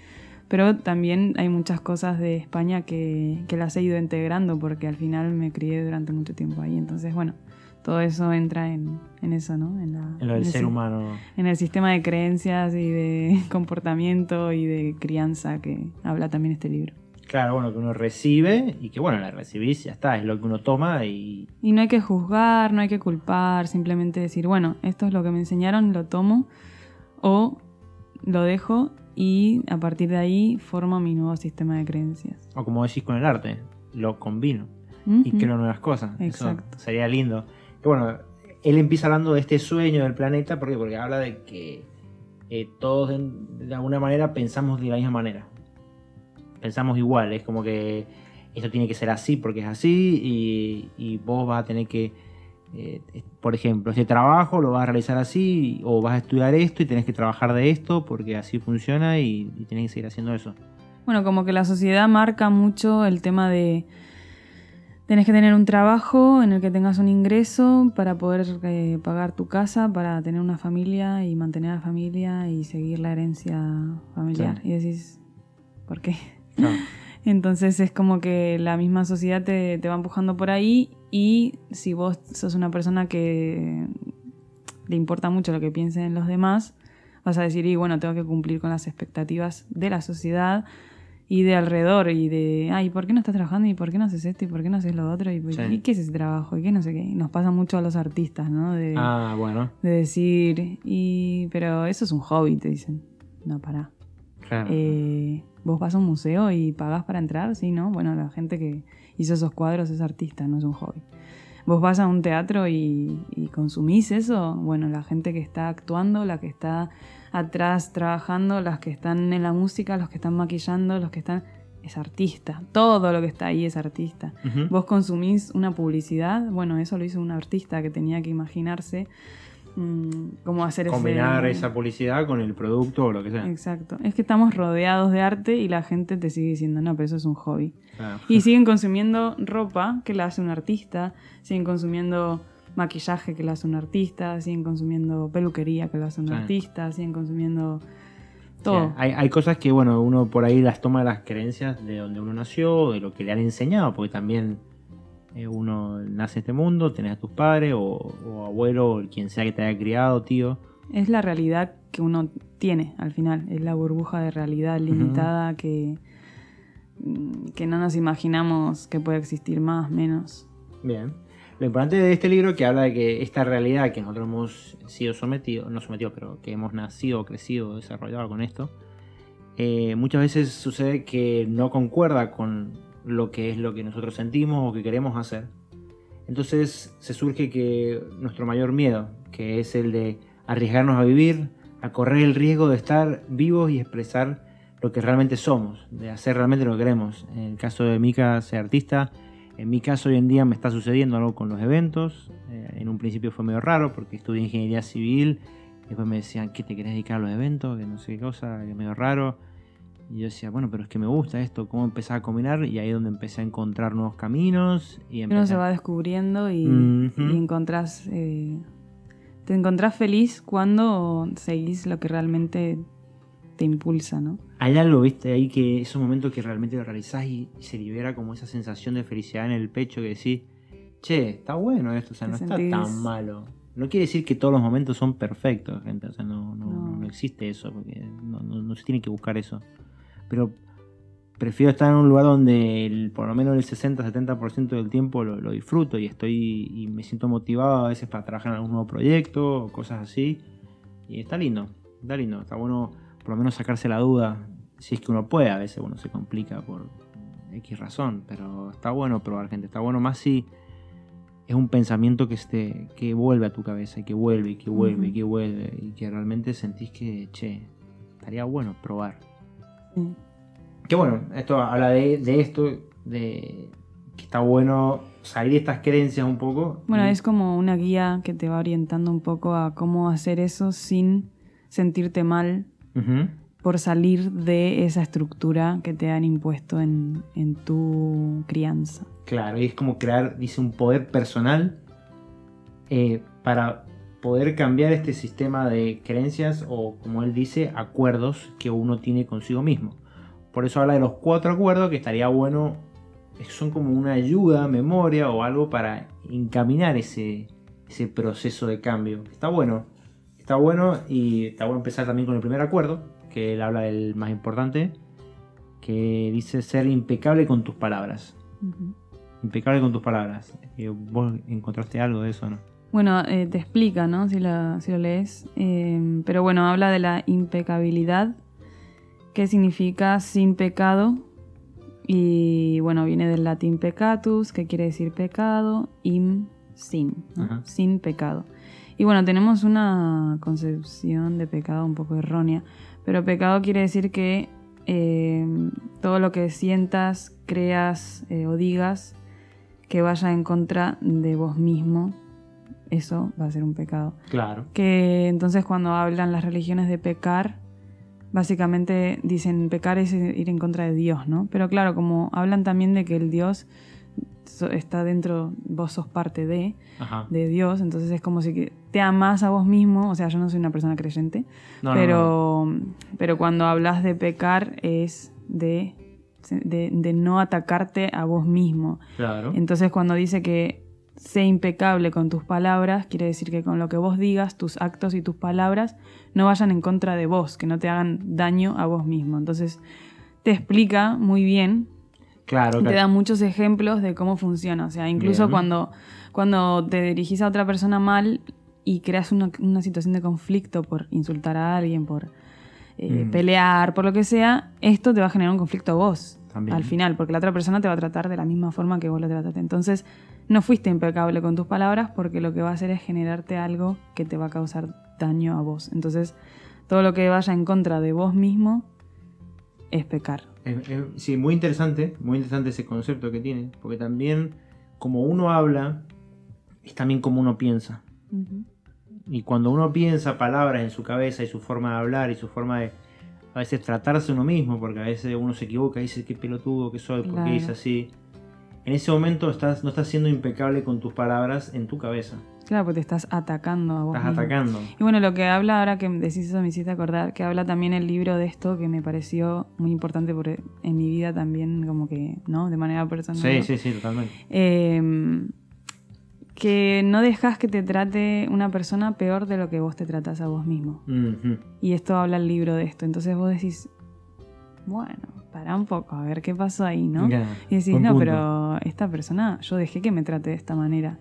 pero también hay muchas cosas de España que, las he ido integrando porque al final me crié durante mucho tiempo ahí. Entonces, bueno, todo eso entra en, eso, ¿no? En, lo del ser humano. En el sistema de creencias y de comportamiento y de crianza que habla también este libro. Claro, bueno, que uno recibe y que bueno, la recibís, ya está, es lo que uno toma y... Y no hay que juzgar, no hay que culpar, simplemente decir, bueno, esto es lo que me enseñaron, lo tomo o lo dejo y a partir de ahí formo mi nuevo sistema de creencias. O como decís con el arte, lo combino y creo nuevas cosas. Exacto. sería lindo. bueno, él empieza hablando de este sueño del planeta, ¿por Porque habla de que eh, todos de, alguna manera pensamos de la misma manera. Pensamos igual, es como que esto tiene que ser así porque es así y, y vos vas a tener que eh, por ejemplo, este trabajo lo vas a realizar así o vas a estudiar esto y tenés que trabajar de esto porque así funciona y, y tenés que seguir haciendo eso. Bueno, como que la sociedad marca mucho el tema de tenés que tener un trabajo en el que tengas un ingreso para poder eh, pagar tu casa, para tener una familia y mantener a la familia y seguir la herencia familiar. Y decís, ¿por qué? Entonces es como que la misma sociedad te, te va empujando por ahí y si vos sos una persona que le importa mucho lo que piensen los demás, vas a decir, y bueno, tengo que cumplir con las expectativas de la sociedad y de alrededor y de, ay, ¿por qué no estás trabajando? ¿Y por qué no haces esto? ¿Y por qué no haces lo otro? ¿Y, qué es ese trabajo? ¿Y qué no sé qué? Nos pasa mucho a los artistas, ¿no? De, ah, bueno. De decir, y, pero eso es un hobby, te dicen. No, Eh, vos vas a un museo y pagás para entrar, sí, ¿no? Bueno, la gente que hizo esos cuadros es artista, no es un hobby. Vos vas a un teatro y, consumís eso, bueno, la gente que está actuando, la que está atrás trabajando, las que están en la música, los que están maquillando, los que están... Es artista, todo lo que está ahí es artista. Vos consumís una publicidad, bueno, eso lo hizo un artista que tenía que imaginarse Mm, cómo hacer combinar esa publicidad con el producto o lo que sea. Exacto. Es que estamos rodeados de arte y la gente te sigue diciendo, no, pero eso es un hobby. Y siguen consumiendo ropa que la hace un artista, siguen consumiendo maquillaje que lo hace un artista, siguen consumiendo peluquería que lo hace un artista, siguen consumiendo todo. hay, hay cosas que, bueno, uno por ahí las toma de las creencias de donde uno nació, de lo que le han enseñado, porque también uno nace en este mundo, tenés a tus padres, o, o abuelo, o quien sea que te haya criado, tío. Es la realidad que uno tiene al final, es la burbuja de realidad limitada que, mm, que no nos imaginamos que puede existir más, menos. Bien. Lo importante de este libro que habla de que esta realidad que nosotros hemos sido sometidos, no sometidos, pero que hemos nacido, crecido, desarrollado con esto, eh, muchas veces sucede que no concuerda con lo que es lo que nosotros sentimos o que queremos hacer. Entonces se surge que nuestro mayor miedo, que es el de arriesgarnos a vivir, a correr el riesgo de estar vivos y expresar lo que realmente somos, de hacer realmente lo que queremos. En el caso de Mika, ser artista, en mi caso hoy en día me está sucediendo algo con los eventos. Eh, en un principio fue medio raro porque estudié ingeniería civil. Después me decían, ¿qué te querés dedicar a los eventos? Que no sé qué cosa, que es medio raro. Y yo decía, bueno, pero es que me gusta esto, cómo empezar a combinar. Y ahí es donde empecé a encontrar nuevos caminos. Y Uno empecé se a- va descubriendo y, encontrás, eh, te encontrás feliz cuando seguís lo que realmente te impulsa, ¿no? Hay algo, viste, ahí que esos momentos que realmente lo realizás y, se libera como esa sensación de felicidad en el pecho que decís, che, está bueno esto, o sea, no está tan malo. No quiere decir que todos los momentos son perfectos, gente, o sea, no, no, No. no existe eso, porque no se tiene que buscar eso. Pero prefiero estar en un lugar donde el- por lo menos el 60-70% del tiempo lo, lo disfruto y estoy y me siento motivado a veces para trabajar en algún nuevo proyecto o cosas así. Y está lindo, está lindo, está bueno por lo menos sacarse la duda, si es que uno puede, a veces uno se complica por X razón, pero está bueno probar gente, está bueno más si es un pensamiento que, esté, que vuelve a tu cabeza y que vuelve y que vuelve y que vuelve y que realmente sentís que, che, estaría bueno probar. Que bueno, esto habla de, de esto, de que está bueno salir de estas creencias un poco. Bueno, es como una guía que te va orientando un poco a cómo hacer eso sin sentirte mal por salir de esa estructura que te han impuesto en, en tu crianza. Claro, y es como crear, dice, un poder personal eh, para poder cambiar este sistema de creencias o, como él dice, acuerdos que uno tiene consigo mismo. Por eso habla de los cuatro acuerdos que estaría bueno, son como una ayuda, memoria o algo para encaminar ese, ese proceso de cambio. Está bueno, está bueno y está bueno empezar también con el primer acuerdo, que él habla del más importante, que dice ser impecable con tus palabras impecable con tus palabras. Eh, ¿Vos encontraste algo de eso no? Bueno, eh, te explica, ¿no? Si lo, si lo lees. Eh, pero bueno, habla de la impecabilidad, que significa sin pecado. Y bueno, viene del latín peccatus, que quiere decir pecado, im, sin, sin pecado. Y bueno, tenemos una concepción de pecado un poco errónea, pero pecado quiere decir que eh, todo lo que sientas, creas eh, o digas que vaya en contra de vos mismo, eso va a ser un pecado. Claro. Que entonces cuando hablan las religiones de pecar, básicamente dicen pecar es ir en contra de Dios, ¿no? Pero claro, como hablan también de que el Dios está dentro, vos sos parte de, Ajá. de Dios, entonces es como si te amas a vos mismo, o sea, yo no soy una persona creyente, No, no, no. pero, pero cuando hablas de pecar es de, de, de no atacarte a vos mismo. Claro. Entonces cuando dice que sé impecable con tus palabras, quiere decir que con lo que vos digas, tus actos y tus palabras no vayan en contra de vos, que no te hagan daño a vos mismo. Entonces te explica muy bien Claro, te claro. da muchos ejemplos de cómo funciona. O sea, incluso Bien. cuando, cuando te dirigís a otra persona mal y creas una, una situación de conflicto por insultar a alguien, por eh, Mm. pelear, por lo que sea, esto te va a generar un conflicto a vos También. al final, porque la otra persona te va a tratar de la misma forma que vos lo trataste. Entonces, no fuiste impecable con tus palabras porque lo que va a hacer es generarte algo que te va a causar daño a vos. Entonces, todo lo que vaya en contra de vos mismo es pecar. Eh, eh, sí, muy interesante, muy interesante ese concepto que tiene, porque también como uno habla, es también como uno piensa. Y cuando uno piensa palabras en su cabeza y su forma de hablar y su forma de a veces tratarse uno mismo, porque a veces uno se equivoca y dice qué pelotudo que soy, porque Claro. dice así. En ese momento estás, no estás siendo impecable con tus palabras en tu cabeza. Claro, porque te estás atacando a vos. Estás mismo. atacando. Y bueno, lo que habla, ahora que decís eso, me hiciste acordar, que habla también el libro de esto, que me pareció muy importante porque en mi vida también, como que, ¿no? De manera personal. Sí, sí, sí, totalmente. Eh, que no dejas que te trate una persona peor de lo que vos te tratas a vos mismo. Y esto habla el libro de esto. Entonces vos decís, bueno, para un poco, a ver qué pasó ahí, ¿no? Y decís, no, punto. pero esta persona, yo dejé que me trate de esta manera.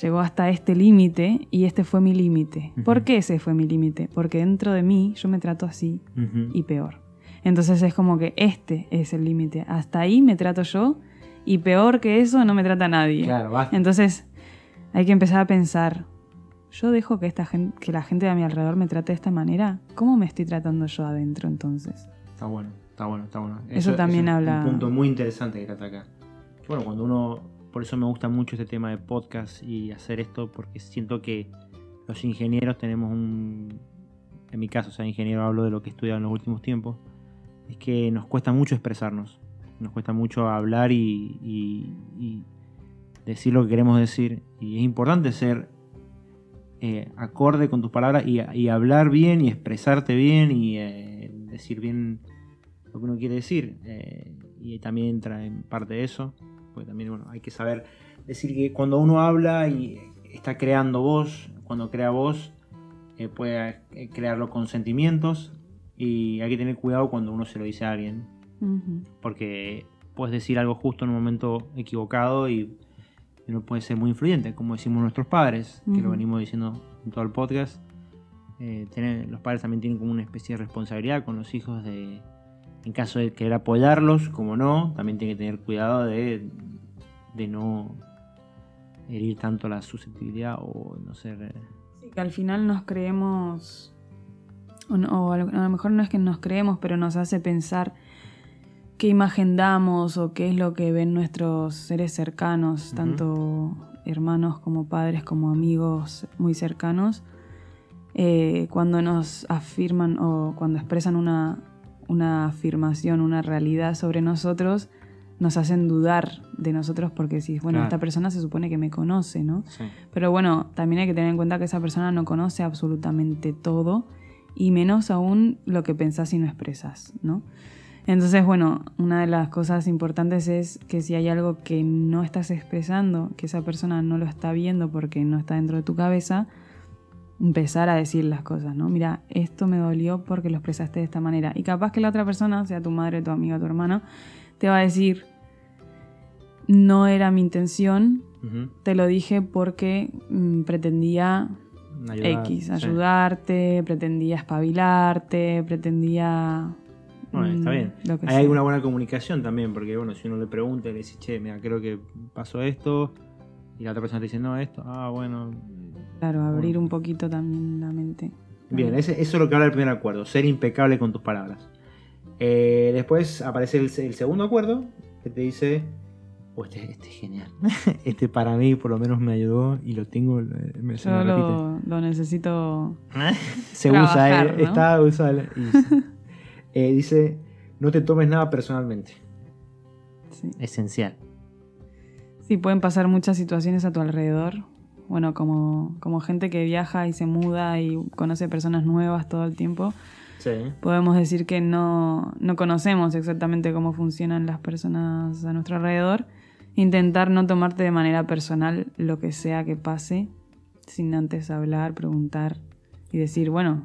Llegó hasta este límite y este fue mi límite. ¿Por qué ese fue mi límite? Porque dentro de mí yo me trato así y peor. Entonces es como que este es el límite. Hasta ahí me trato yo y peor que eso no me trata nadie. Claro, basta. Entonces hay que empezar a pensar, yo dejo que, esta gente, que la gente de mi alrededor me trate de esta manera. ¿Cómo me estoy tratando yo adentro entonces? Está bueno, está bueno, está bueno. Eso también es habla- Un punto muy interesante que trata acá. Bueno, cuando uno. Por eso me gusta mucho este tema de podcast y hacer esto, porque siento que los ingenieros tenemos un. En mi caso, o sea, ingeniero hablo de lo que he estudiado en los últimos tiempos. Es que nos cuesta mucho expresarnos. Nos cuesta mucho hablar y, y- y decir lo que queremos decir. Y es importante ser eh, acorde con tus palabras y, y hablar bien y expresarte bien y eh, decir bien lo que uno quiere decir. eh, y también entra en parte de eso, porque también bueno, hay que saber decir que cuando uno habla y está creando voz, cuando crea voz, eh, puede crearlo con sentimientos y hay que tener cuidado cuando uno se lo dice a alguien, porque puedes decir algo justo en un momento equivocado y uno puede ser muy influyente, como decimos nuestros padres, que lo venimos diciendo en todo el podcast. Eh, tener- los padres también tienen como una especie de responsabilidad con los hijos de, en caso de querer apoyarlos, como no, también tienen que tener cuidado de, de no herir tanto la susceptibilidad o no ser... eh, Sí, que al final nos creemos, o, no- a lo mejor no es que nos creemos, pero nos hace pensar qué imagen damos o qué es lo que ven nuestros seres cercanos, tanto hermanos como padres como amigos muy cercanos, eh, cuando nos afirman o cuando expresan una, una afirmación, una realidad sobre nosotros, nos hacen dudar de nosotros porque si, bueno, Claro. esta persona se supone que me conoce, ¿no? sí. Pero bueno, también hay que tener en cuenta que esa persona no conoce absolutamente todo y menos aún lo que pensás y no expresas, ¿no? Entonces, bueno, una de las cosas importantes es que si hay algo que no estás expresando, que esa persona no lo está viendo porque no está dentro de tu cabeza, empezar a decir las cosas, ¿no? Mira, esto me dolió porque lo expresaste de esta manera. Y capaz que la otra persona, sea tu madre, tu amiga, tu hermano, te va a decir, no era mi intención, te lo dije porque mm, pretendía Ayudar, X, sí. ayudarte, pretendía espabilarte, pretendía... Bueno, está mm, bien. Hay sea. alguna buena comunicación también, porque bueno, si uno le pregunta y le dice, che, mira, creo que pasó esto, y la otra persona te dice, no, esto, ah, bueno. Claro, abrir Bueno. un poquito también la mente. Bien, ese- eso es lo que habla el primer acuerdo, ser impecable con tus palabras. Eh, después aparece el, el segundo acuerdo, que te dice, oh, este, este es genial. este para mí por lo menos me ayudó y lo tengo, eh, me, se Yo me lo, lo necesito... se trabajar, usa, eh, ¿no? está usado. y- eh, dice, no te tomes nada personalmente. Sí. Esencial. Sí, pueden pasar muchas situaciones a tu alrededor. Bueno, como, como gente que viaja y se muda y conoce personas nuevas todo el tiempo, Sí. podemos decir que no, no conocemos exactamente cómo funcionan las personas a nuestro alrededor. Intentar no tomarte de manera personal lo que sea que pase, sin antes hablar, preguntar y decir, bueno,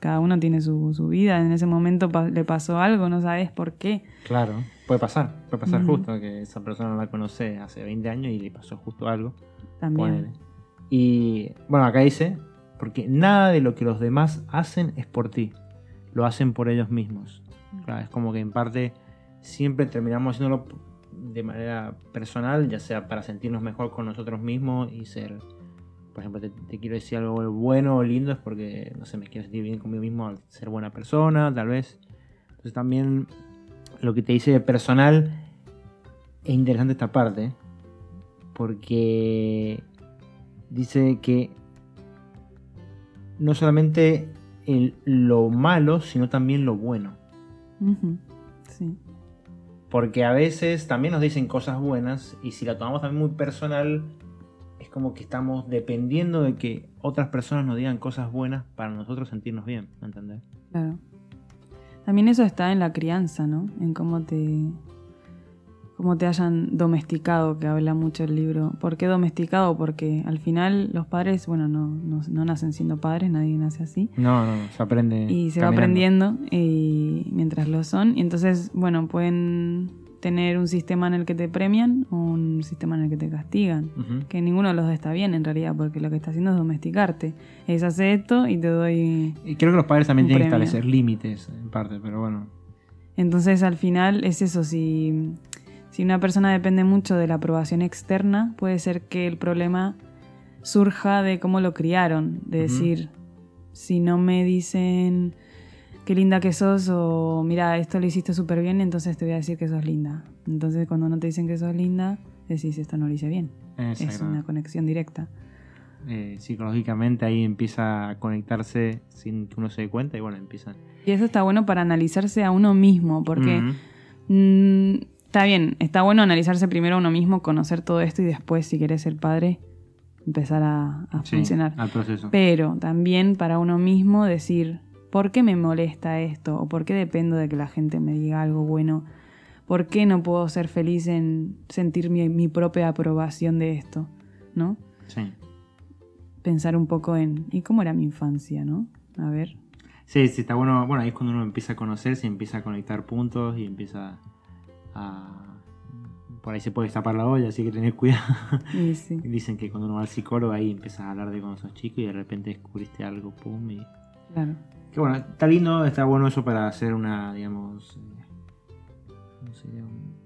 cada uno tiene su, su vida, en ese momento pa- le pasó algo, no sabes por qué. Claro, puede pasar, puede pasar justo que esa persona no la conoce hace 20 años y le pasó justo algo. También. Ponele. Y bueno, acá dice, porque nada de lo que los demás hacen es por ti, lo hacen por ellos mismos. Claro, es como que en parte siempre terminamos haciéndolo de manera personal, ya sea para sentirnos mejor con nosotros mismos y ser, por ejemplo, te, te quiero decir algo bueno o lindo, es porque, no sé, me quiero sentir bien conmigo mismo al ser buena persona, tal vez. Entonces también lo que te dice de personal es interesante esta parte, porque dice que no solamente el- lo malo, sino también lo bueno. Sí. Porque a veces también nos dicen cosas buenas y si la tomamos también muy personal, como que estamos dependiendo de que otras personas nos digan cosas buenas para nosotros sentirnos bien, ¿me entendés? Claro. También eso está en la crianza, ¿no? En cómo te, cómo te hayan domesticado, que habla mucho el libro. ¿Por qué domesticado? Porque al final los padres, bueno, no, no, no nacen siendo padres, nadie nace así. No, no, se aprende. Y se va aprendiendo y mientras lo son. Y entonces, bueno, pueden tener un sistema en el que te premian o un sistema en el que te castigan. Que ninguno de los dos está bien en realidad, porque lo que está haciendo es domesticarte. Es hacer esto y te doy... Y creo que los padres también tienen que establecer límites, en parte, pero bueno. Entonces al final es eso, si, si una persona depende mucho de la aprobación externa, puede ser que el problema surja de cómo lo criaron, de decir, si no me dicen qué linda que sos o mira, esto lo hiciste súper bien, entonces te voy a decir que sos linda. Entonces cuando no te dicen que sos linda, decís esto no lo hice bien. Es una conexión directa. Eh, psicológicamente ahí empieza a conectarse sin que uno se dé cuenta y bueno, empieza. Y eso está bueno para analizarse a uno mismo, porque... Mm, está bien, está bueno analizarse primero a uno mismo, conocer todo esto y después, si querés ser padre, empezar a, a Sí, funcionar. al proceso. Pero también para uno mismo decir, ¿por qué me molesta esto? ¿O por qué dependo de que la gente me diga algo bueno? ¿Por qué no puedo ser feliz en sentir mi, mi propia aprobación de esto? ¿No? Sí. Pensar un poco en, ¿y cómo era mi infancia? ¿No? A ver. Sí, sí, está bueno. Bueno, ahí es cuando uno empieza a conocerse, empieza a conectar puntos y empieza a. Por ahí se puede destapar la olla, así que tenés cuidado. Y sí, Dicen que cuando uno va al psicólogo ahí empiezas a hablar de cuando sos chico y de repente descubriste algo, pum, y. claro. Que bueno, está lindo, está bueno eso para hacer una, digamos. eh, ¿Cómo sería? Un,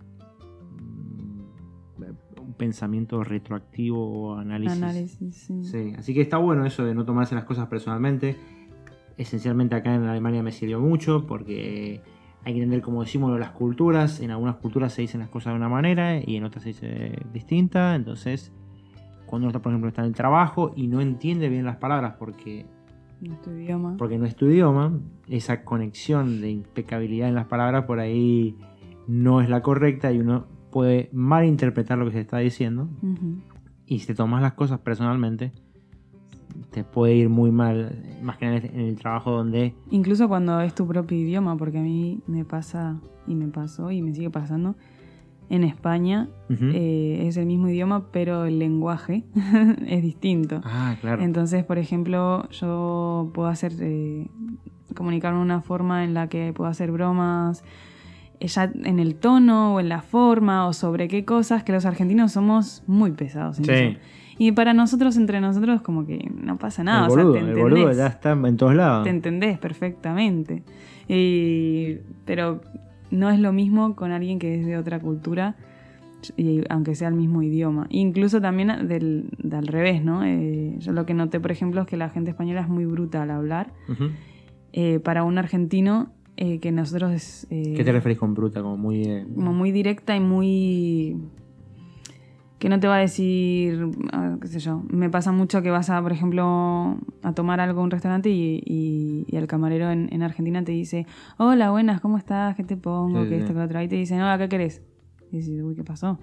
un- un pensamiento retroactivo o análisis. Análisis, sí. Sí, así que está bueno eso de no tomarse las cosas personalmente. Esencialmente acá en Alemania me sirvió mucho porque hay que entender, como decimos, las culturas. En algunas culturas se dicen las cosas de una manera y en otras se dice distinta. Entonces, cuando uno, está, por ejemplo, está en el trabajo y no entiende bien las palabras porque, Nuestro idioma. porque no es tu idioma, esa conexión de impecabilidad en las palabras por ahí no es la correcta y uno puede malinterpretar lo que se está diciendo Ujú. y si te tomas las cosas personalmente, te puede ir muy mal. Más que nada en el trabajo donde. Incluso cuando es tu propio idioma, porque a mí me pasa y me pasó y me sigue pasando. En España eh, es el mismo idioma, pero el lenguaje es distinto. ah, claro. Entonces, por ejemplo, yo puedo hacer, eh, comunicarme de una forma en la que puedo hacer bromas, eh, ya en el tono o en la forma o sobre qué cosas, que los argentinos somos muy pesados en Sí. eso. Y para nosotros, entre nosotros, como que no pasa nada. el o sea, boludo, te el boludo ya está en todos lados. te entendés perfectamente. Y- pero no es lo mismo con alguien que es de otra cultura, y aunque sea el mismo idioma. Incluso también del, del revés, ¿no? Eh, yo lo que noté, por ejemplo, es que la gente española es muy bruta al hablar. Eh, para un argentino, eh, que nosotros es ¿Qué te referís con bruta? Como muy. como muy directa y muy que no te va a decir, ah, qué sé yo, me pasa mucho que vas a, por ejemplo, a tomar algo a un restaurante y, y- y el camarero en, en Argentina te dice, hola, buenas, ¿cómo estás? ¿Qué te pongo? Sí, ¿Qué sí. esto, que lo otro? Ahí te dicen, hola, ¿qué querés? Y dices, uy, ¿qué pasó?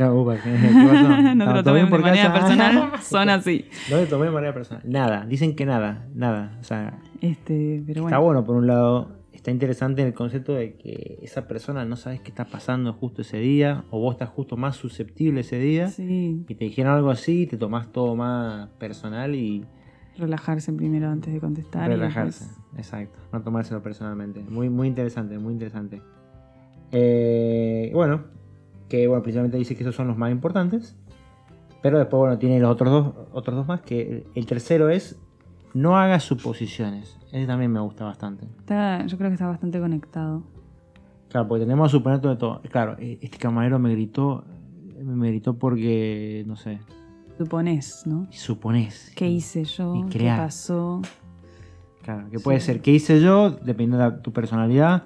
Upa, ¿qué, qué pasó? no te lo ¿Todo bien tomes de por manera personal, son así. No te tomé de manera personal. Nada, dicen que nada, nada. O sea, Este, pero está bueno, bueno por un lado. Está interesante el concepto de que esa persona no sabes qué está pasando justo ese día, o vos estás justo más susceptible ese día, sí, y te dijeron algo así, te tomás todo más personal y relajarse primero antes de contestar. relajarse. después- Exacto, no tomárselo personalmente. Muy, muy interesante, muy interesante. Eh, bueno, que bueno, principalmente dice que esos son los más importantes. Pero después, bueno, tiene los otros dos, otros dos más. Que el tercero es no hagas suposiciones. Ese también me gusta bastante. Está, yo creo que está bastante conectado. Claro, porque tenemos a suponer todo, todo. Claro, eh, este camarero me gritó. Me gritó porque, no sé, Suponés, ¿no? suponés. ¿Qué hice yo? ¿Qué pasó? Claro, que puede Sí. ser, ¿qué hice yo? Dependiendo de tu personalidad.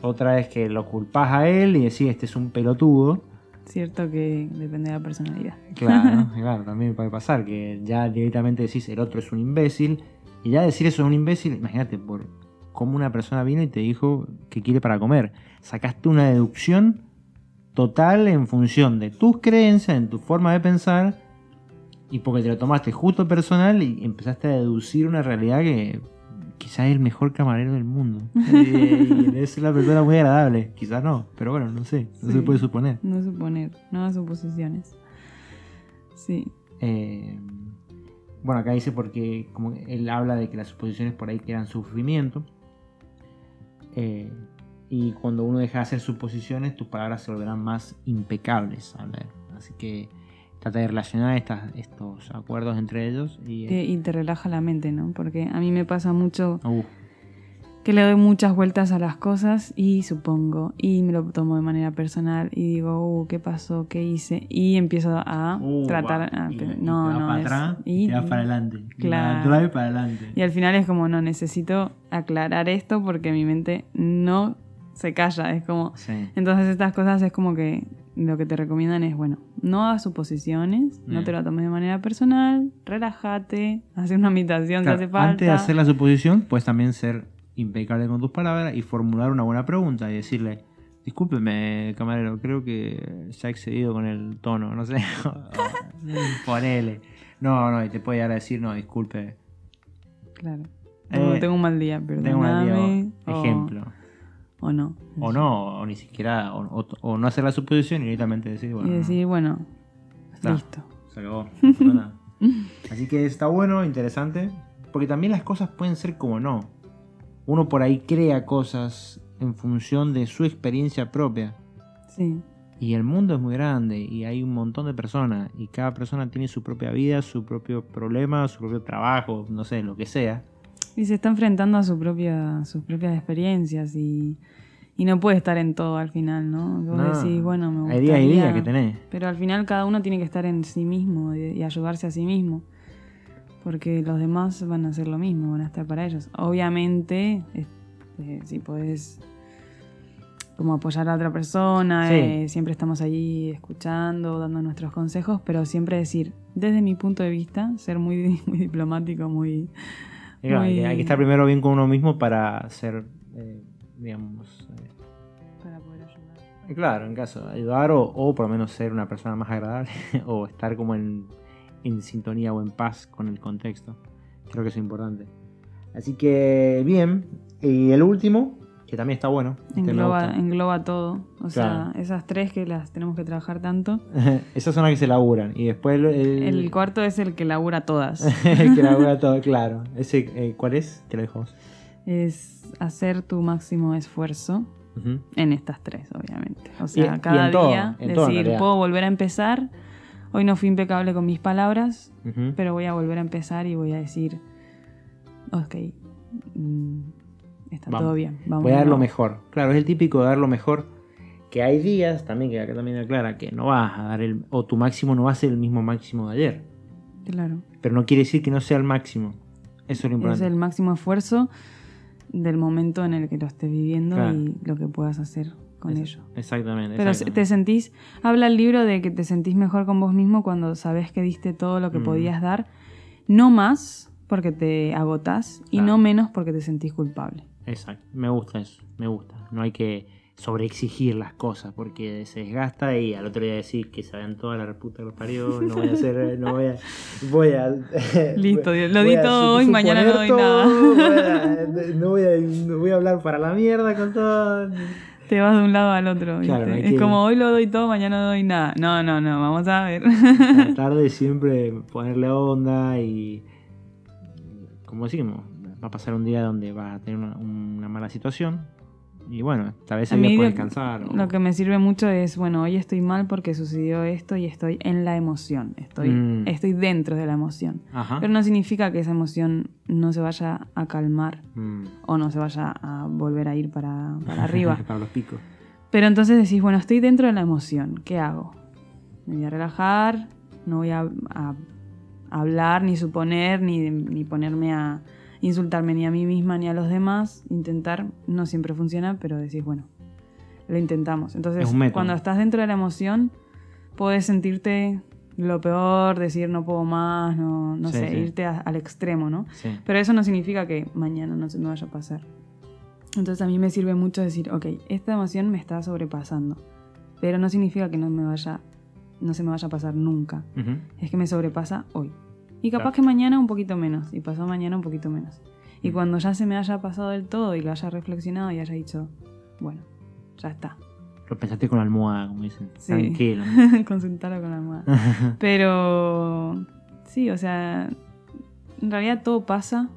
Otra es que lo culpás a él y decís, este es un pelotudo. Cierto que depende de la personalidad. Claro, claro, también puede pasar que ya directamente decís, el otro es un imbécil. Y ya decir eso es un imbécil, imagínate, por cómo una persona vino y te dijo que quiere para comer. Sacaste una deducción total en función de tus creencias, en tu forma de pensar. Y porque te lo tomaste justo personal y empezaste a deducir una realidad que quizás es el mejor camarero del mundo. y, y es una persona muy agradable. Quizás no, pero bueno, no sé, no Sí. se puede suponer. No suponer, no suposiciones. Sí. Eh, bueno, acá dice porque como él habla de que las suposiciones por ahí crean sufrimiento. Eh, y cuando uno deja de hacer suposiciones, tus palabras se volverán más impecables. habla. Así que trata de relacionar estas, estos acuerdos entre ellos. Y, Te- y te relaja la mente, ¿no? Porque a mí me pasa mucho Uh, que le doy muchas vueltas a las cosas y supongo, y me lo tomo de manera personal y digo, uh, ¿qué pasó? ¿Qué hice? Y empiezo a uh, tratar... va, a- y- pero- y no, te va no, para es- atrás y- te vas para adelante. Claro. Y para adelante. Y al final es como, no, necesito aclarar esto porque mi mente no se calla. Es como. Sí. Entonces, estas cosas es como que lo que te recomiendan es, bueno, no hagas suposiciones, no te lo tomes de manera personal, relájate, haz una imitación Claro, si hace falta. Antes de hacer la suposición, puedes también ser impecable con tus palabras y formular una buena pregunta y decirle, discúlpeme, camarero, creo que se ha excedido con el tono, no sé. Ponele. No, no, y te puede llegar a decir, no, disculpe. Claro. Eh, tengo un mal día, Tengo un día, perdóname. o- o- no. O no, o ni siquiera, o, no hacer la suposición y directamente decir, bueno, y decir, bueno, está, listo. se acabó. no. Así que está bueno, interesante, porque también las cosas pueden ser como no. Uno por ahí crea cosas en función de su experiencia propia. Sí. Y el mundo es muy grande y hay un montón de personas y cada persona tiene su propia vida, su propio problema, su propio trabajo, no sé, lo que sea. Y se está enfrentando a su propia, sus propias experiencias y, y no puede estar en todo al final, ¿no? Vos No, decís, bueno, me hay días y gustaría- días que tenés. Pero al final cada uno tiene que estar en sí mismo y, y ayudarse a sí mismo. Porque los demás van a hacer lo mismo, van a estar para ellos. Obviamente, este, si podés como apoyar a otra persona, Sí. eh, siempre estamos allí escuchando, dando nuestros consejos, pero siempre decir, desde mi punto de vista, ser muy, muy diplomático, muy... Claro, hay, que, muy- hay que estar primero bien con uno mismo para ser, eh, digamos, eh, para poder ayudar. Claro, en caso ayudar o, o por lo menos ser una persona más agradable o estar como en, en sintonía o en paz con el contexto. Creo que eso es importante. Así que bien. Y el último, que también está bueno. Engloba, engloba todo. O sea, esas tres que las tenemos que trabajar tanto. Esas son las que se laburan. Y después el, el- El cuarto es el que labura todas. el que labura todo, claro. Ese, eh, ¿Cuál es? Que lo dejamos. es hacer tu máximo esfuerzo en estas tres, obviamente. O Y- sea, y cada en todo, día decir, puedo volver a empezar. Hoy no fui impecable con mis palabras, pero voy a volver a empezar y voy a decir, ok, mm, está Vamos. todo bien. Vamos Voy a dar lo nuevo". mejor. Claro, es el típico de dar lo mejor. Que hay días también, que acá también aclara, que no vas a dar el. O tu máximo no va a ser el mismo máximo de ayer. Claro. Pero no quiere decir que no sea el máximo. Eso es lo Es importante. el máximo esfuerzo del momento en el que lo estés viviendo Claro. y lo que puedas hacer con Es- ello. Exactamente. Pero exactamente. te sentís, habla el libro de que te sentís mejor con vos mismo cuando sabes que diste todo lo que Mm. podías dar, no más porque te agotás y no menos porque te sentís culpable. Exacto. Me gusta eso. Me gusta. No hay que sobreexigir las cosas porque se desgasta y al otro día decir que se vayan toda la reputa que los parió. No voy a hacer. No voy a. Voy a. Listo, lo voy di a todo hoy, mañana no doy nada. voy a- no, voy a, no voy a hablar para la mierda con todo. Te vas de un lado al otro. Claro, Es que- como hoy lo doy todo, mañana no doy nada. No, no, no, vamos a ver. Tratar de siempre ponerle onda y. Como decimos, va a pasar un día donde vas a tener una, una mala situación. Y bueno, tal vez día puedes lo- descansar. o- Lo que me sirve mucho es, bueno, hoy estoy mal porque sucedió esto y estoy en la emoción. Estoy, Mm. estoy dentro de la emoción. Ajá. Pero no significa que esa emoción no se vaya a calmar Mm. o no se vaya a volver a ir para, para arriba. para los picos. Pero entonces decís, bueno, estoy dentro de la emoción, ¿qué hago? Me voy a relajar, no voy a, a hablar, ni suponer, ni, ni ponerme a insultarme ni a mí misma ni a los demás. Intentar, no siempre funciona, pero decís, bueno, lo intentamos. Entonces, Es cuando estás dentro de la emoción, puedes sentirte lo peor, decir no puedo más, no, no Sí, sé, sí. irte a- al extremo, ¿no? Sí. Pero eso no significa que mañana no se me vaya a pasar. Entonces a mí me sirve mucho decir, ok, esta emoción me está sobrepasando, pero no significa que no me vaya, no se me vaya a pasar nunca. Es que me sobrepasa hoy. Y capaz Claro. que mañana un poquito menos. Y pasado mañana un poquito menos. Y Mm. cuando ya se me haya pasado del todo y lo haya reflexionado y haya dicho, bueno, ya está. Lo pensaste con la almohada, como dicen. Sí. Tranquilo. Consultarlo con la almohada. Pero sí, o sea, en realidad todo pasa.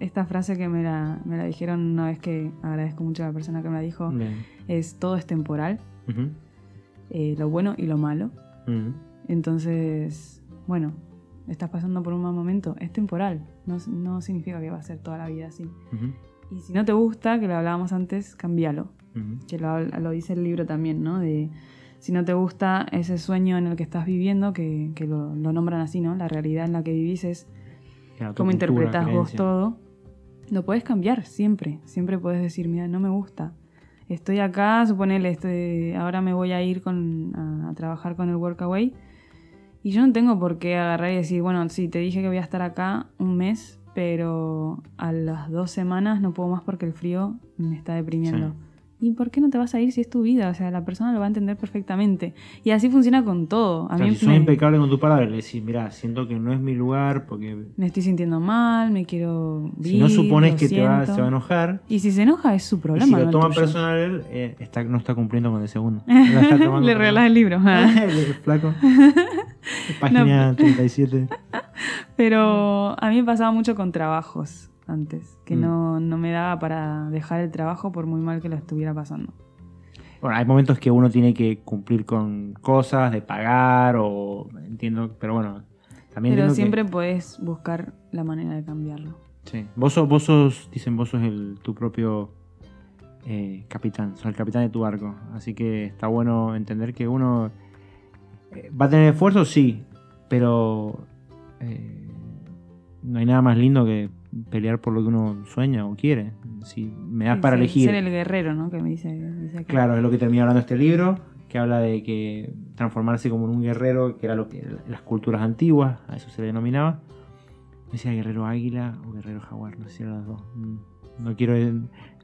Esta frase que me la, me la dijeron una vez que agradezco mucho a la persona que me la dijo, Bien. es todo es temporal, eh, lo bueno y lo malo. Entonces, bueno, estás pasando por un mal momento, es temporal, no, no significa que va a ser toda la vida así. Ujú. Y si no te gusta, que lo hablábamos antes, cambialo. Ujú. que lo, lo dice el libro también, ¿no? De si no te gusta ese sueño en el que estás viviendo, que, que lo, lo nombran así, ¿no? La realidad en la que vivís es tu cómo cultura, interpretás vos todo. Lo puedes cambiar siempre. Siempre puedes decir, mira, no me gusta. Estoy acá, suponele, estoy, ahora me voy a ir con, a, a trabajar con el Workaway. Y yo no tengo por qué agarrar y decir, bueno, sí, te dije que voy a estar acá un mes, pero a las dos semanas no puedo más porque el frío me está deprimiendo. ¿Y por qué no te vas a ir si es tu vida? O sea, la persona lo va a entender perfectamente. Y así funciona con todo. A O sea, mí si me, impecable con tu palabra, le decís, mira, siento que no es mi lugar porque me estoy sintiendo mal, me quiero si no vivir, supones que te va, se va a enojar, Y si se enoja es su y problema. si no lo el toma personal, eh, está, no está cumpliendo con el segundo. Está Le regalas el libro. ah. El flaco. Página 37. Pero a mí me pasaba mucho con trabajos antes, que Mm. no, no me daba para dejar el trabajo por muy mal que lo estuviera pasando. Bueno, hay momentos que uno tiene que cumplir con cosas, de pagar o entiendo, pero bueno, también Pero entiendo que- siempre podés buscar la manera de cambiarlo. Sí. Vos sos, vos sos, dicen, vos sos el, tu propio eh, capitán, sos el capitán de tu barco. Así que está bueno entender que uno eh, va a tener esfuerzo, sí, pero eh, no hay nada más lindo que pelear por lo que uno sueña o quiere. Si me das Sí, para ser- elegir. Ser el guerrero, ¿no? Que me dice. Claro, es lo que termina hablando este libro, que habla de que transformarse como en un guerrero, que era lo que las culturas antiguas, a eso se le denominaba. No sé si era guerrero águila o guerrero jaguar, no sé si eran las dos. Mm, No quiero,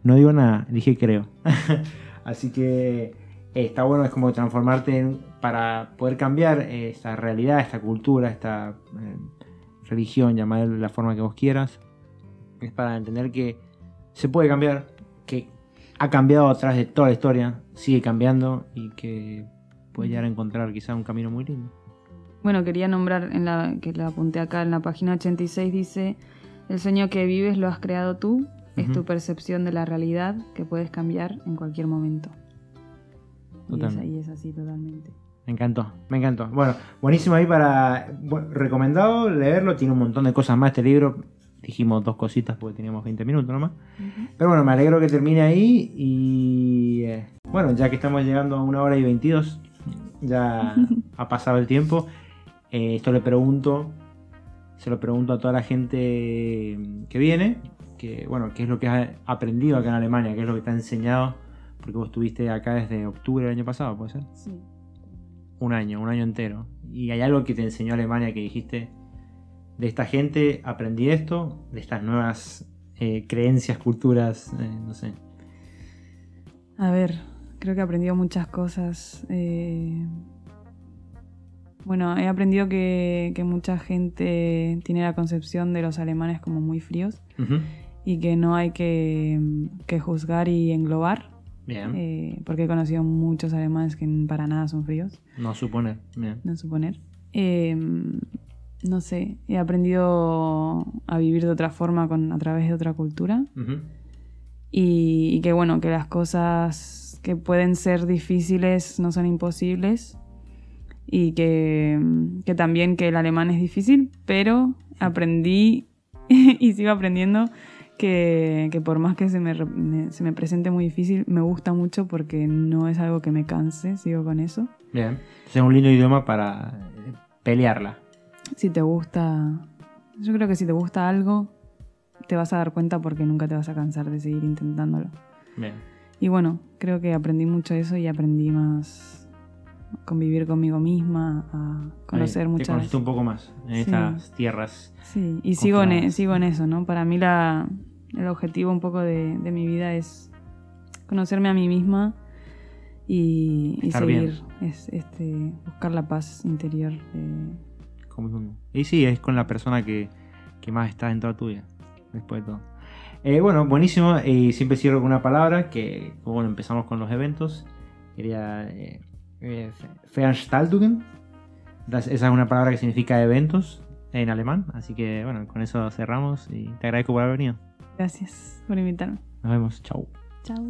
no digo nada, dije creo. Así que eh, está bueno, es como transformarte en- para poder cambiar eh, esta realidad, esta cultura, esta eh, religión, llamarla de la forma que vos quieras. Es para entender que se puede cambiar, que ha cambiado a través de toda la historia, sigue cambiando y que puede llegar a encontrar quizá un camino muy lindo. Bueno, quería nombrar, en la que la apunté acá en la página 86, dice, el sueño que vives lo has creado tú, es tu percepción de la realidad que puedes cambiar en cualquier momento. Y es, y es así totalmente. Me encantó, me encantó. Bueno, buenísimo ahí para... bueno, recomendado leerlo, tiene un montón de cosas más este libro. Dijimos dos cositas porque teníamos 20 minutos nomás. Pero bueno, me alegro que termine ahí y... eh, bueno, ya que estamos llegando a una hora y 22, ya ha pasado el tiempo. Eh, esto le pregunto, se lo pregunto a toda la gente que viene, que bueno, qué es lo que has aprendido acá en Alemania, qué es lo que te ha enseñado, porque vos estuviste acá desde octubre del año pasado, ¿puede ser? Sí. Un año, un año entero. Y hay algo que te enseñó Alemania que dijiste, de esta gente aprendí esto, de estas nuevas eh, creencias, culturas, eh, no sé. A ver, creo que he aprendido muchas cosas. eh, Bueno, he aprendido que, que mucha gente tiene la concepción de los alemanes como muy fríos y que no hay que, que juzgar y englobar, Bien, porque he conocido muchos alemanes que para nada son fríos, no suponer. Bien. no suponer. No sé, he aprendido a vivir de otra forma con, a través de otra cultura. Y, y que bueno, que las cosas que pueden ser difíciles no son imposibles y que, que también que el alemán es difícil, pero aprendí y sigo aprendiendo que, que por más que se me, se me presente muy difícil, me gusta mucho porque no es algo que me canse, sigo con eso. Bien. Es un lindo idioma para pelearla. Si te gusta, yo creo que si te gusta algo, te vas a dar cuenta porque nunca te vas a cansar de seguir intentándolo. Bien. Y bueno, creo que aprendí mucho eso y aprendí más a convivir conmigo misma, a conocer Ahí, Te muchas... conociste un poco más en Sí. estas tierras. Sí, y sigo en, e- sigo en eso, ¿no? Para mí la, el objetivo un poco de, de mi vida es conocerme a mí misma y, seguir, bien. es, este, buscar la paz interior. Y sí, es con la persona que, que más está dentro tuya, después de todo. Eh, bueno, buenísimo. Y siempre cierro con una palabra que, bueno, empezamos con los eventos. Quería... Eh, eh, Veranstaltungen. Esa es una palabra que significa eventos en alemán. Así que, bueno, con eso cerramos y te agradezco por haber venido. gracias por invitarme. Nos vemos. Chau. Chao.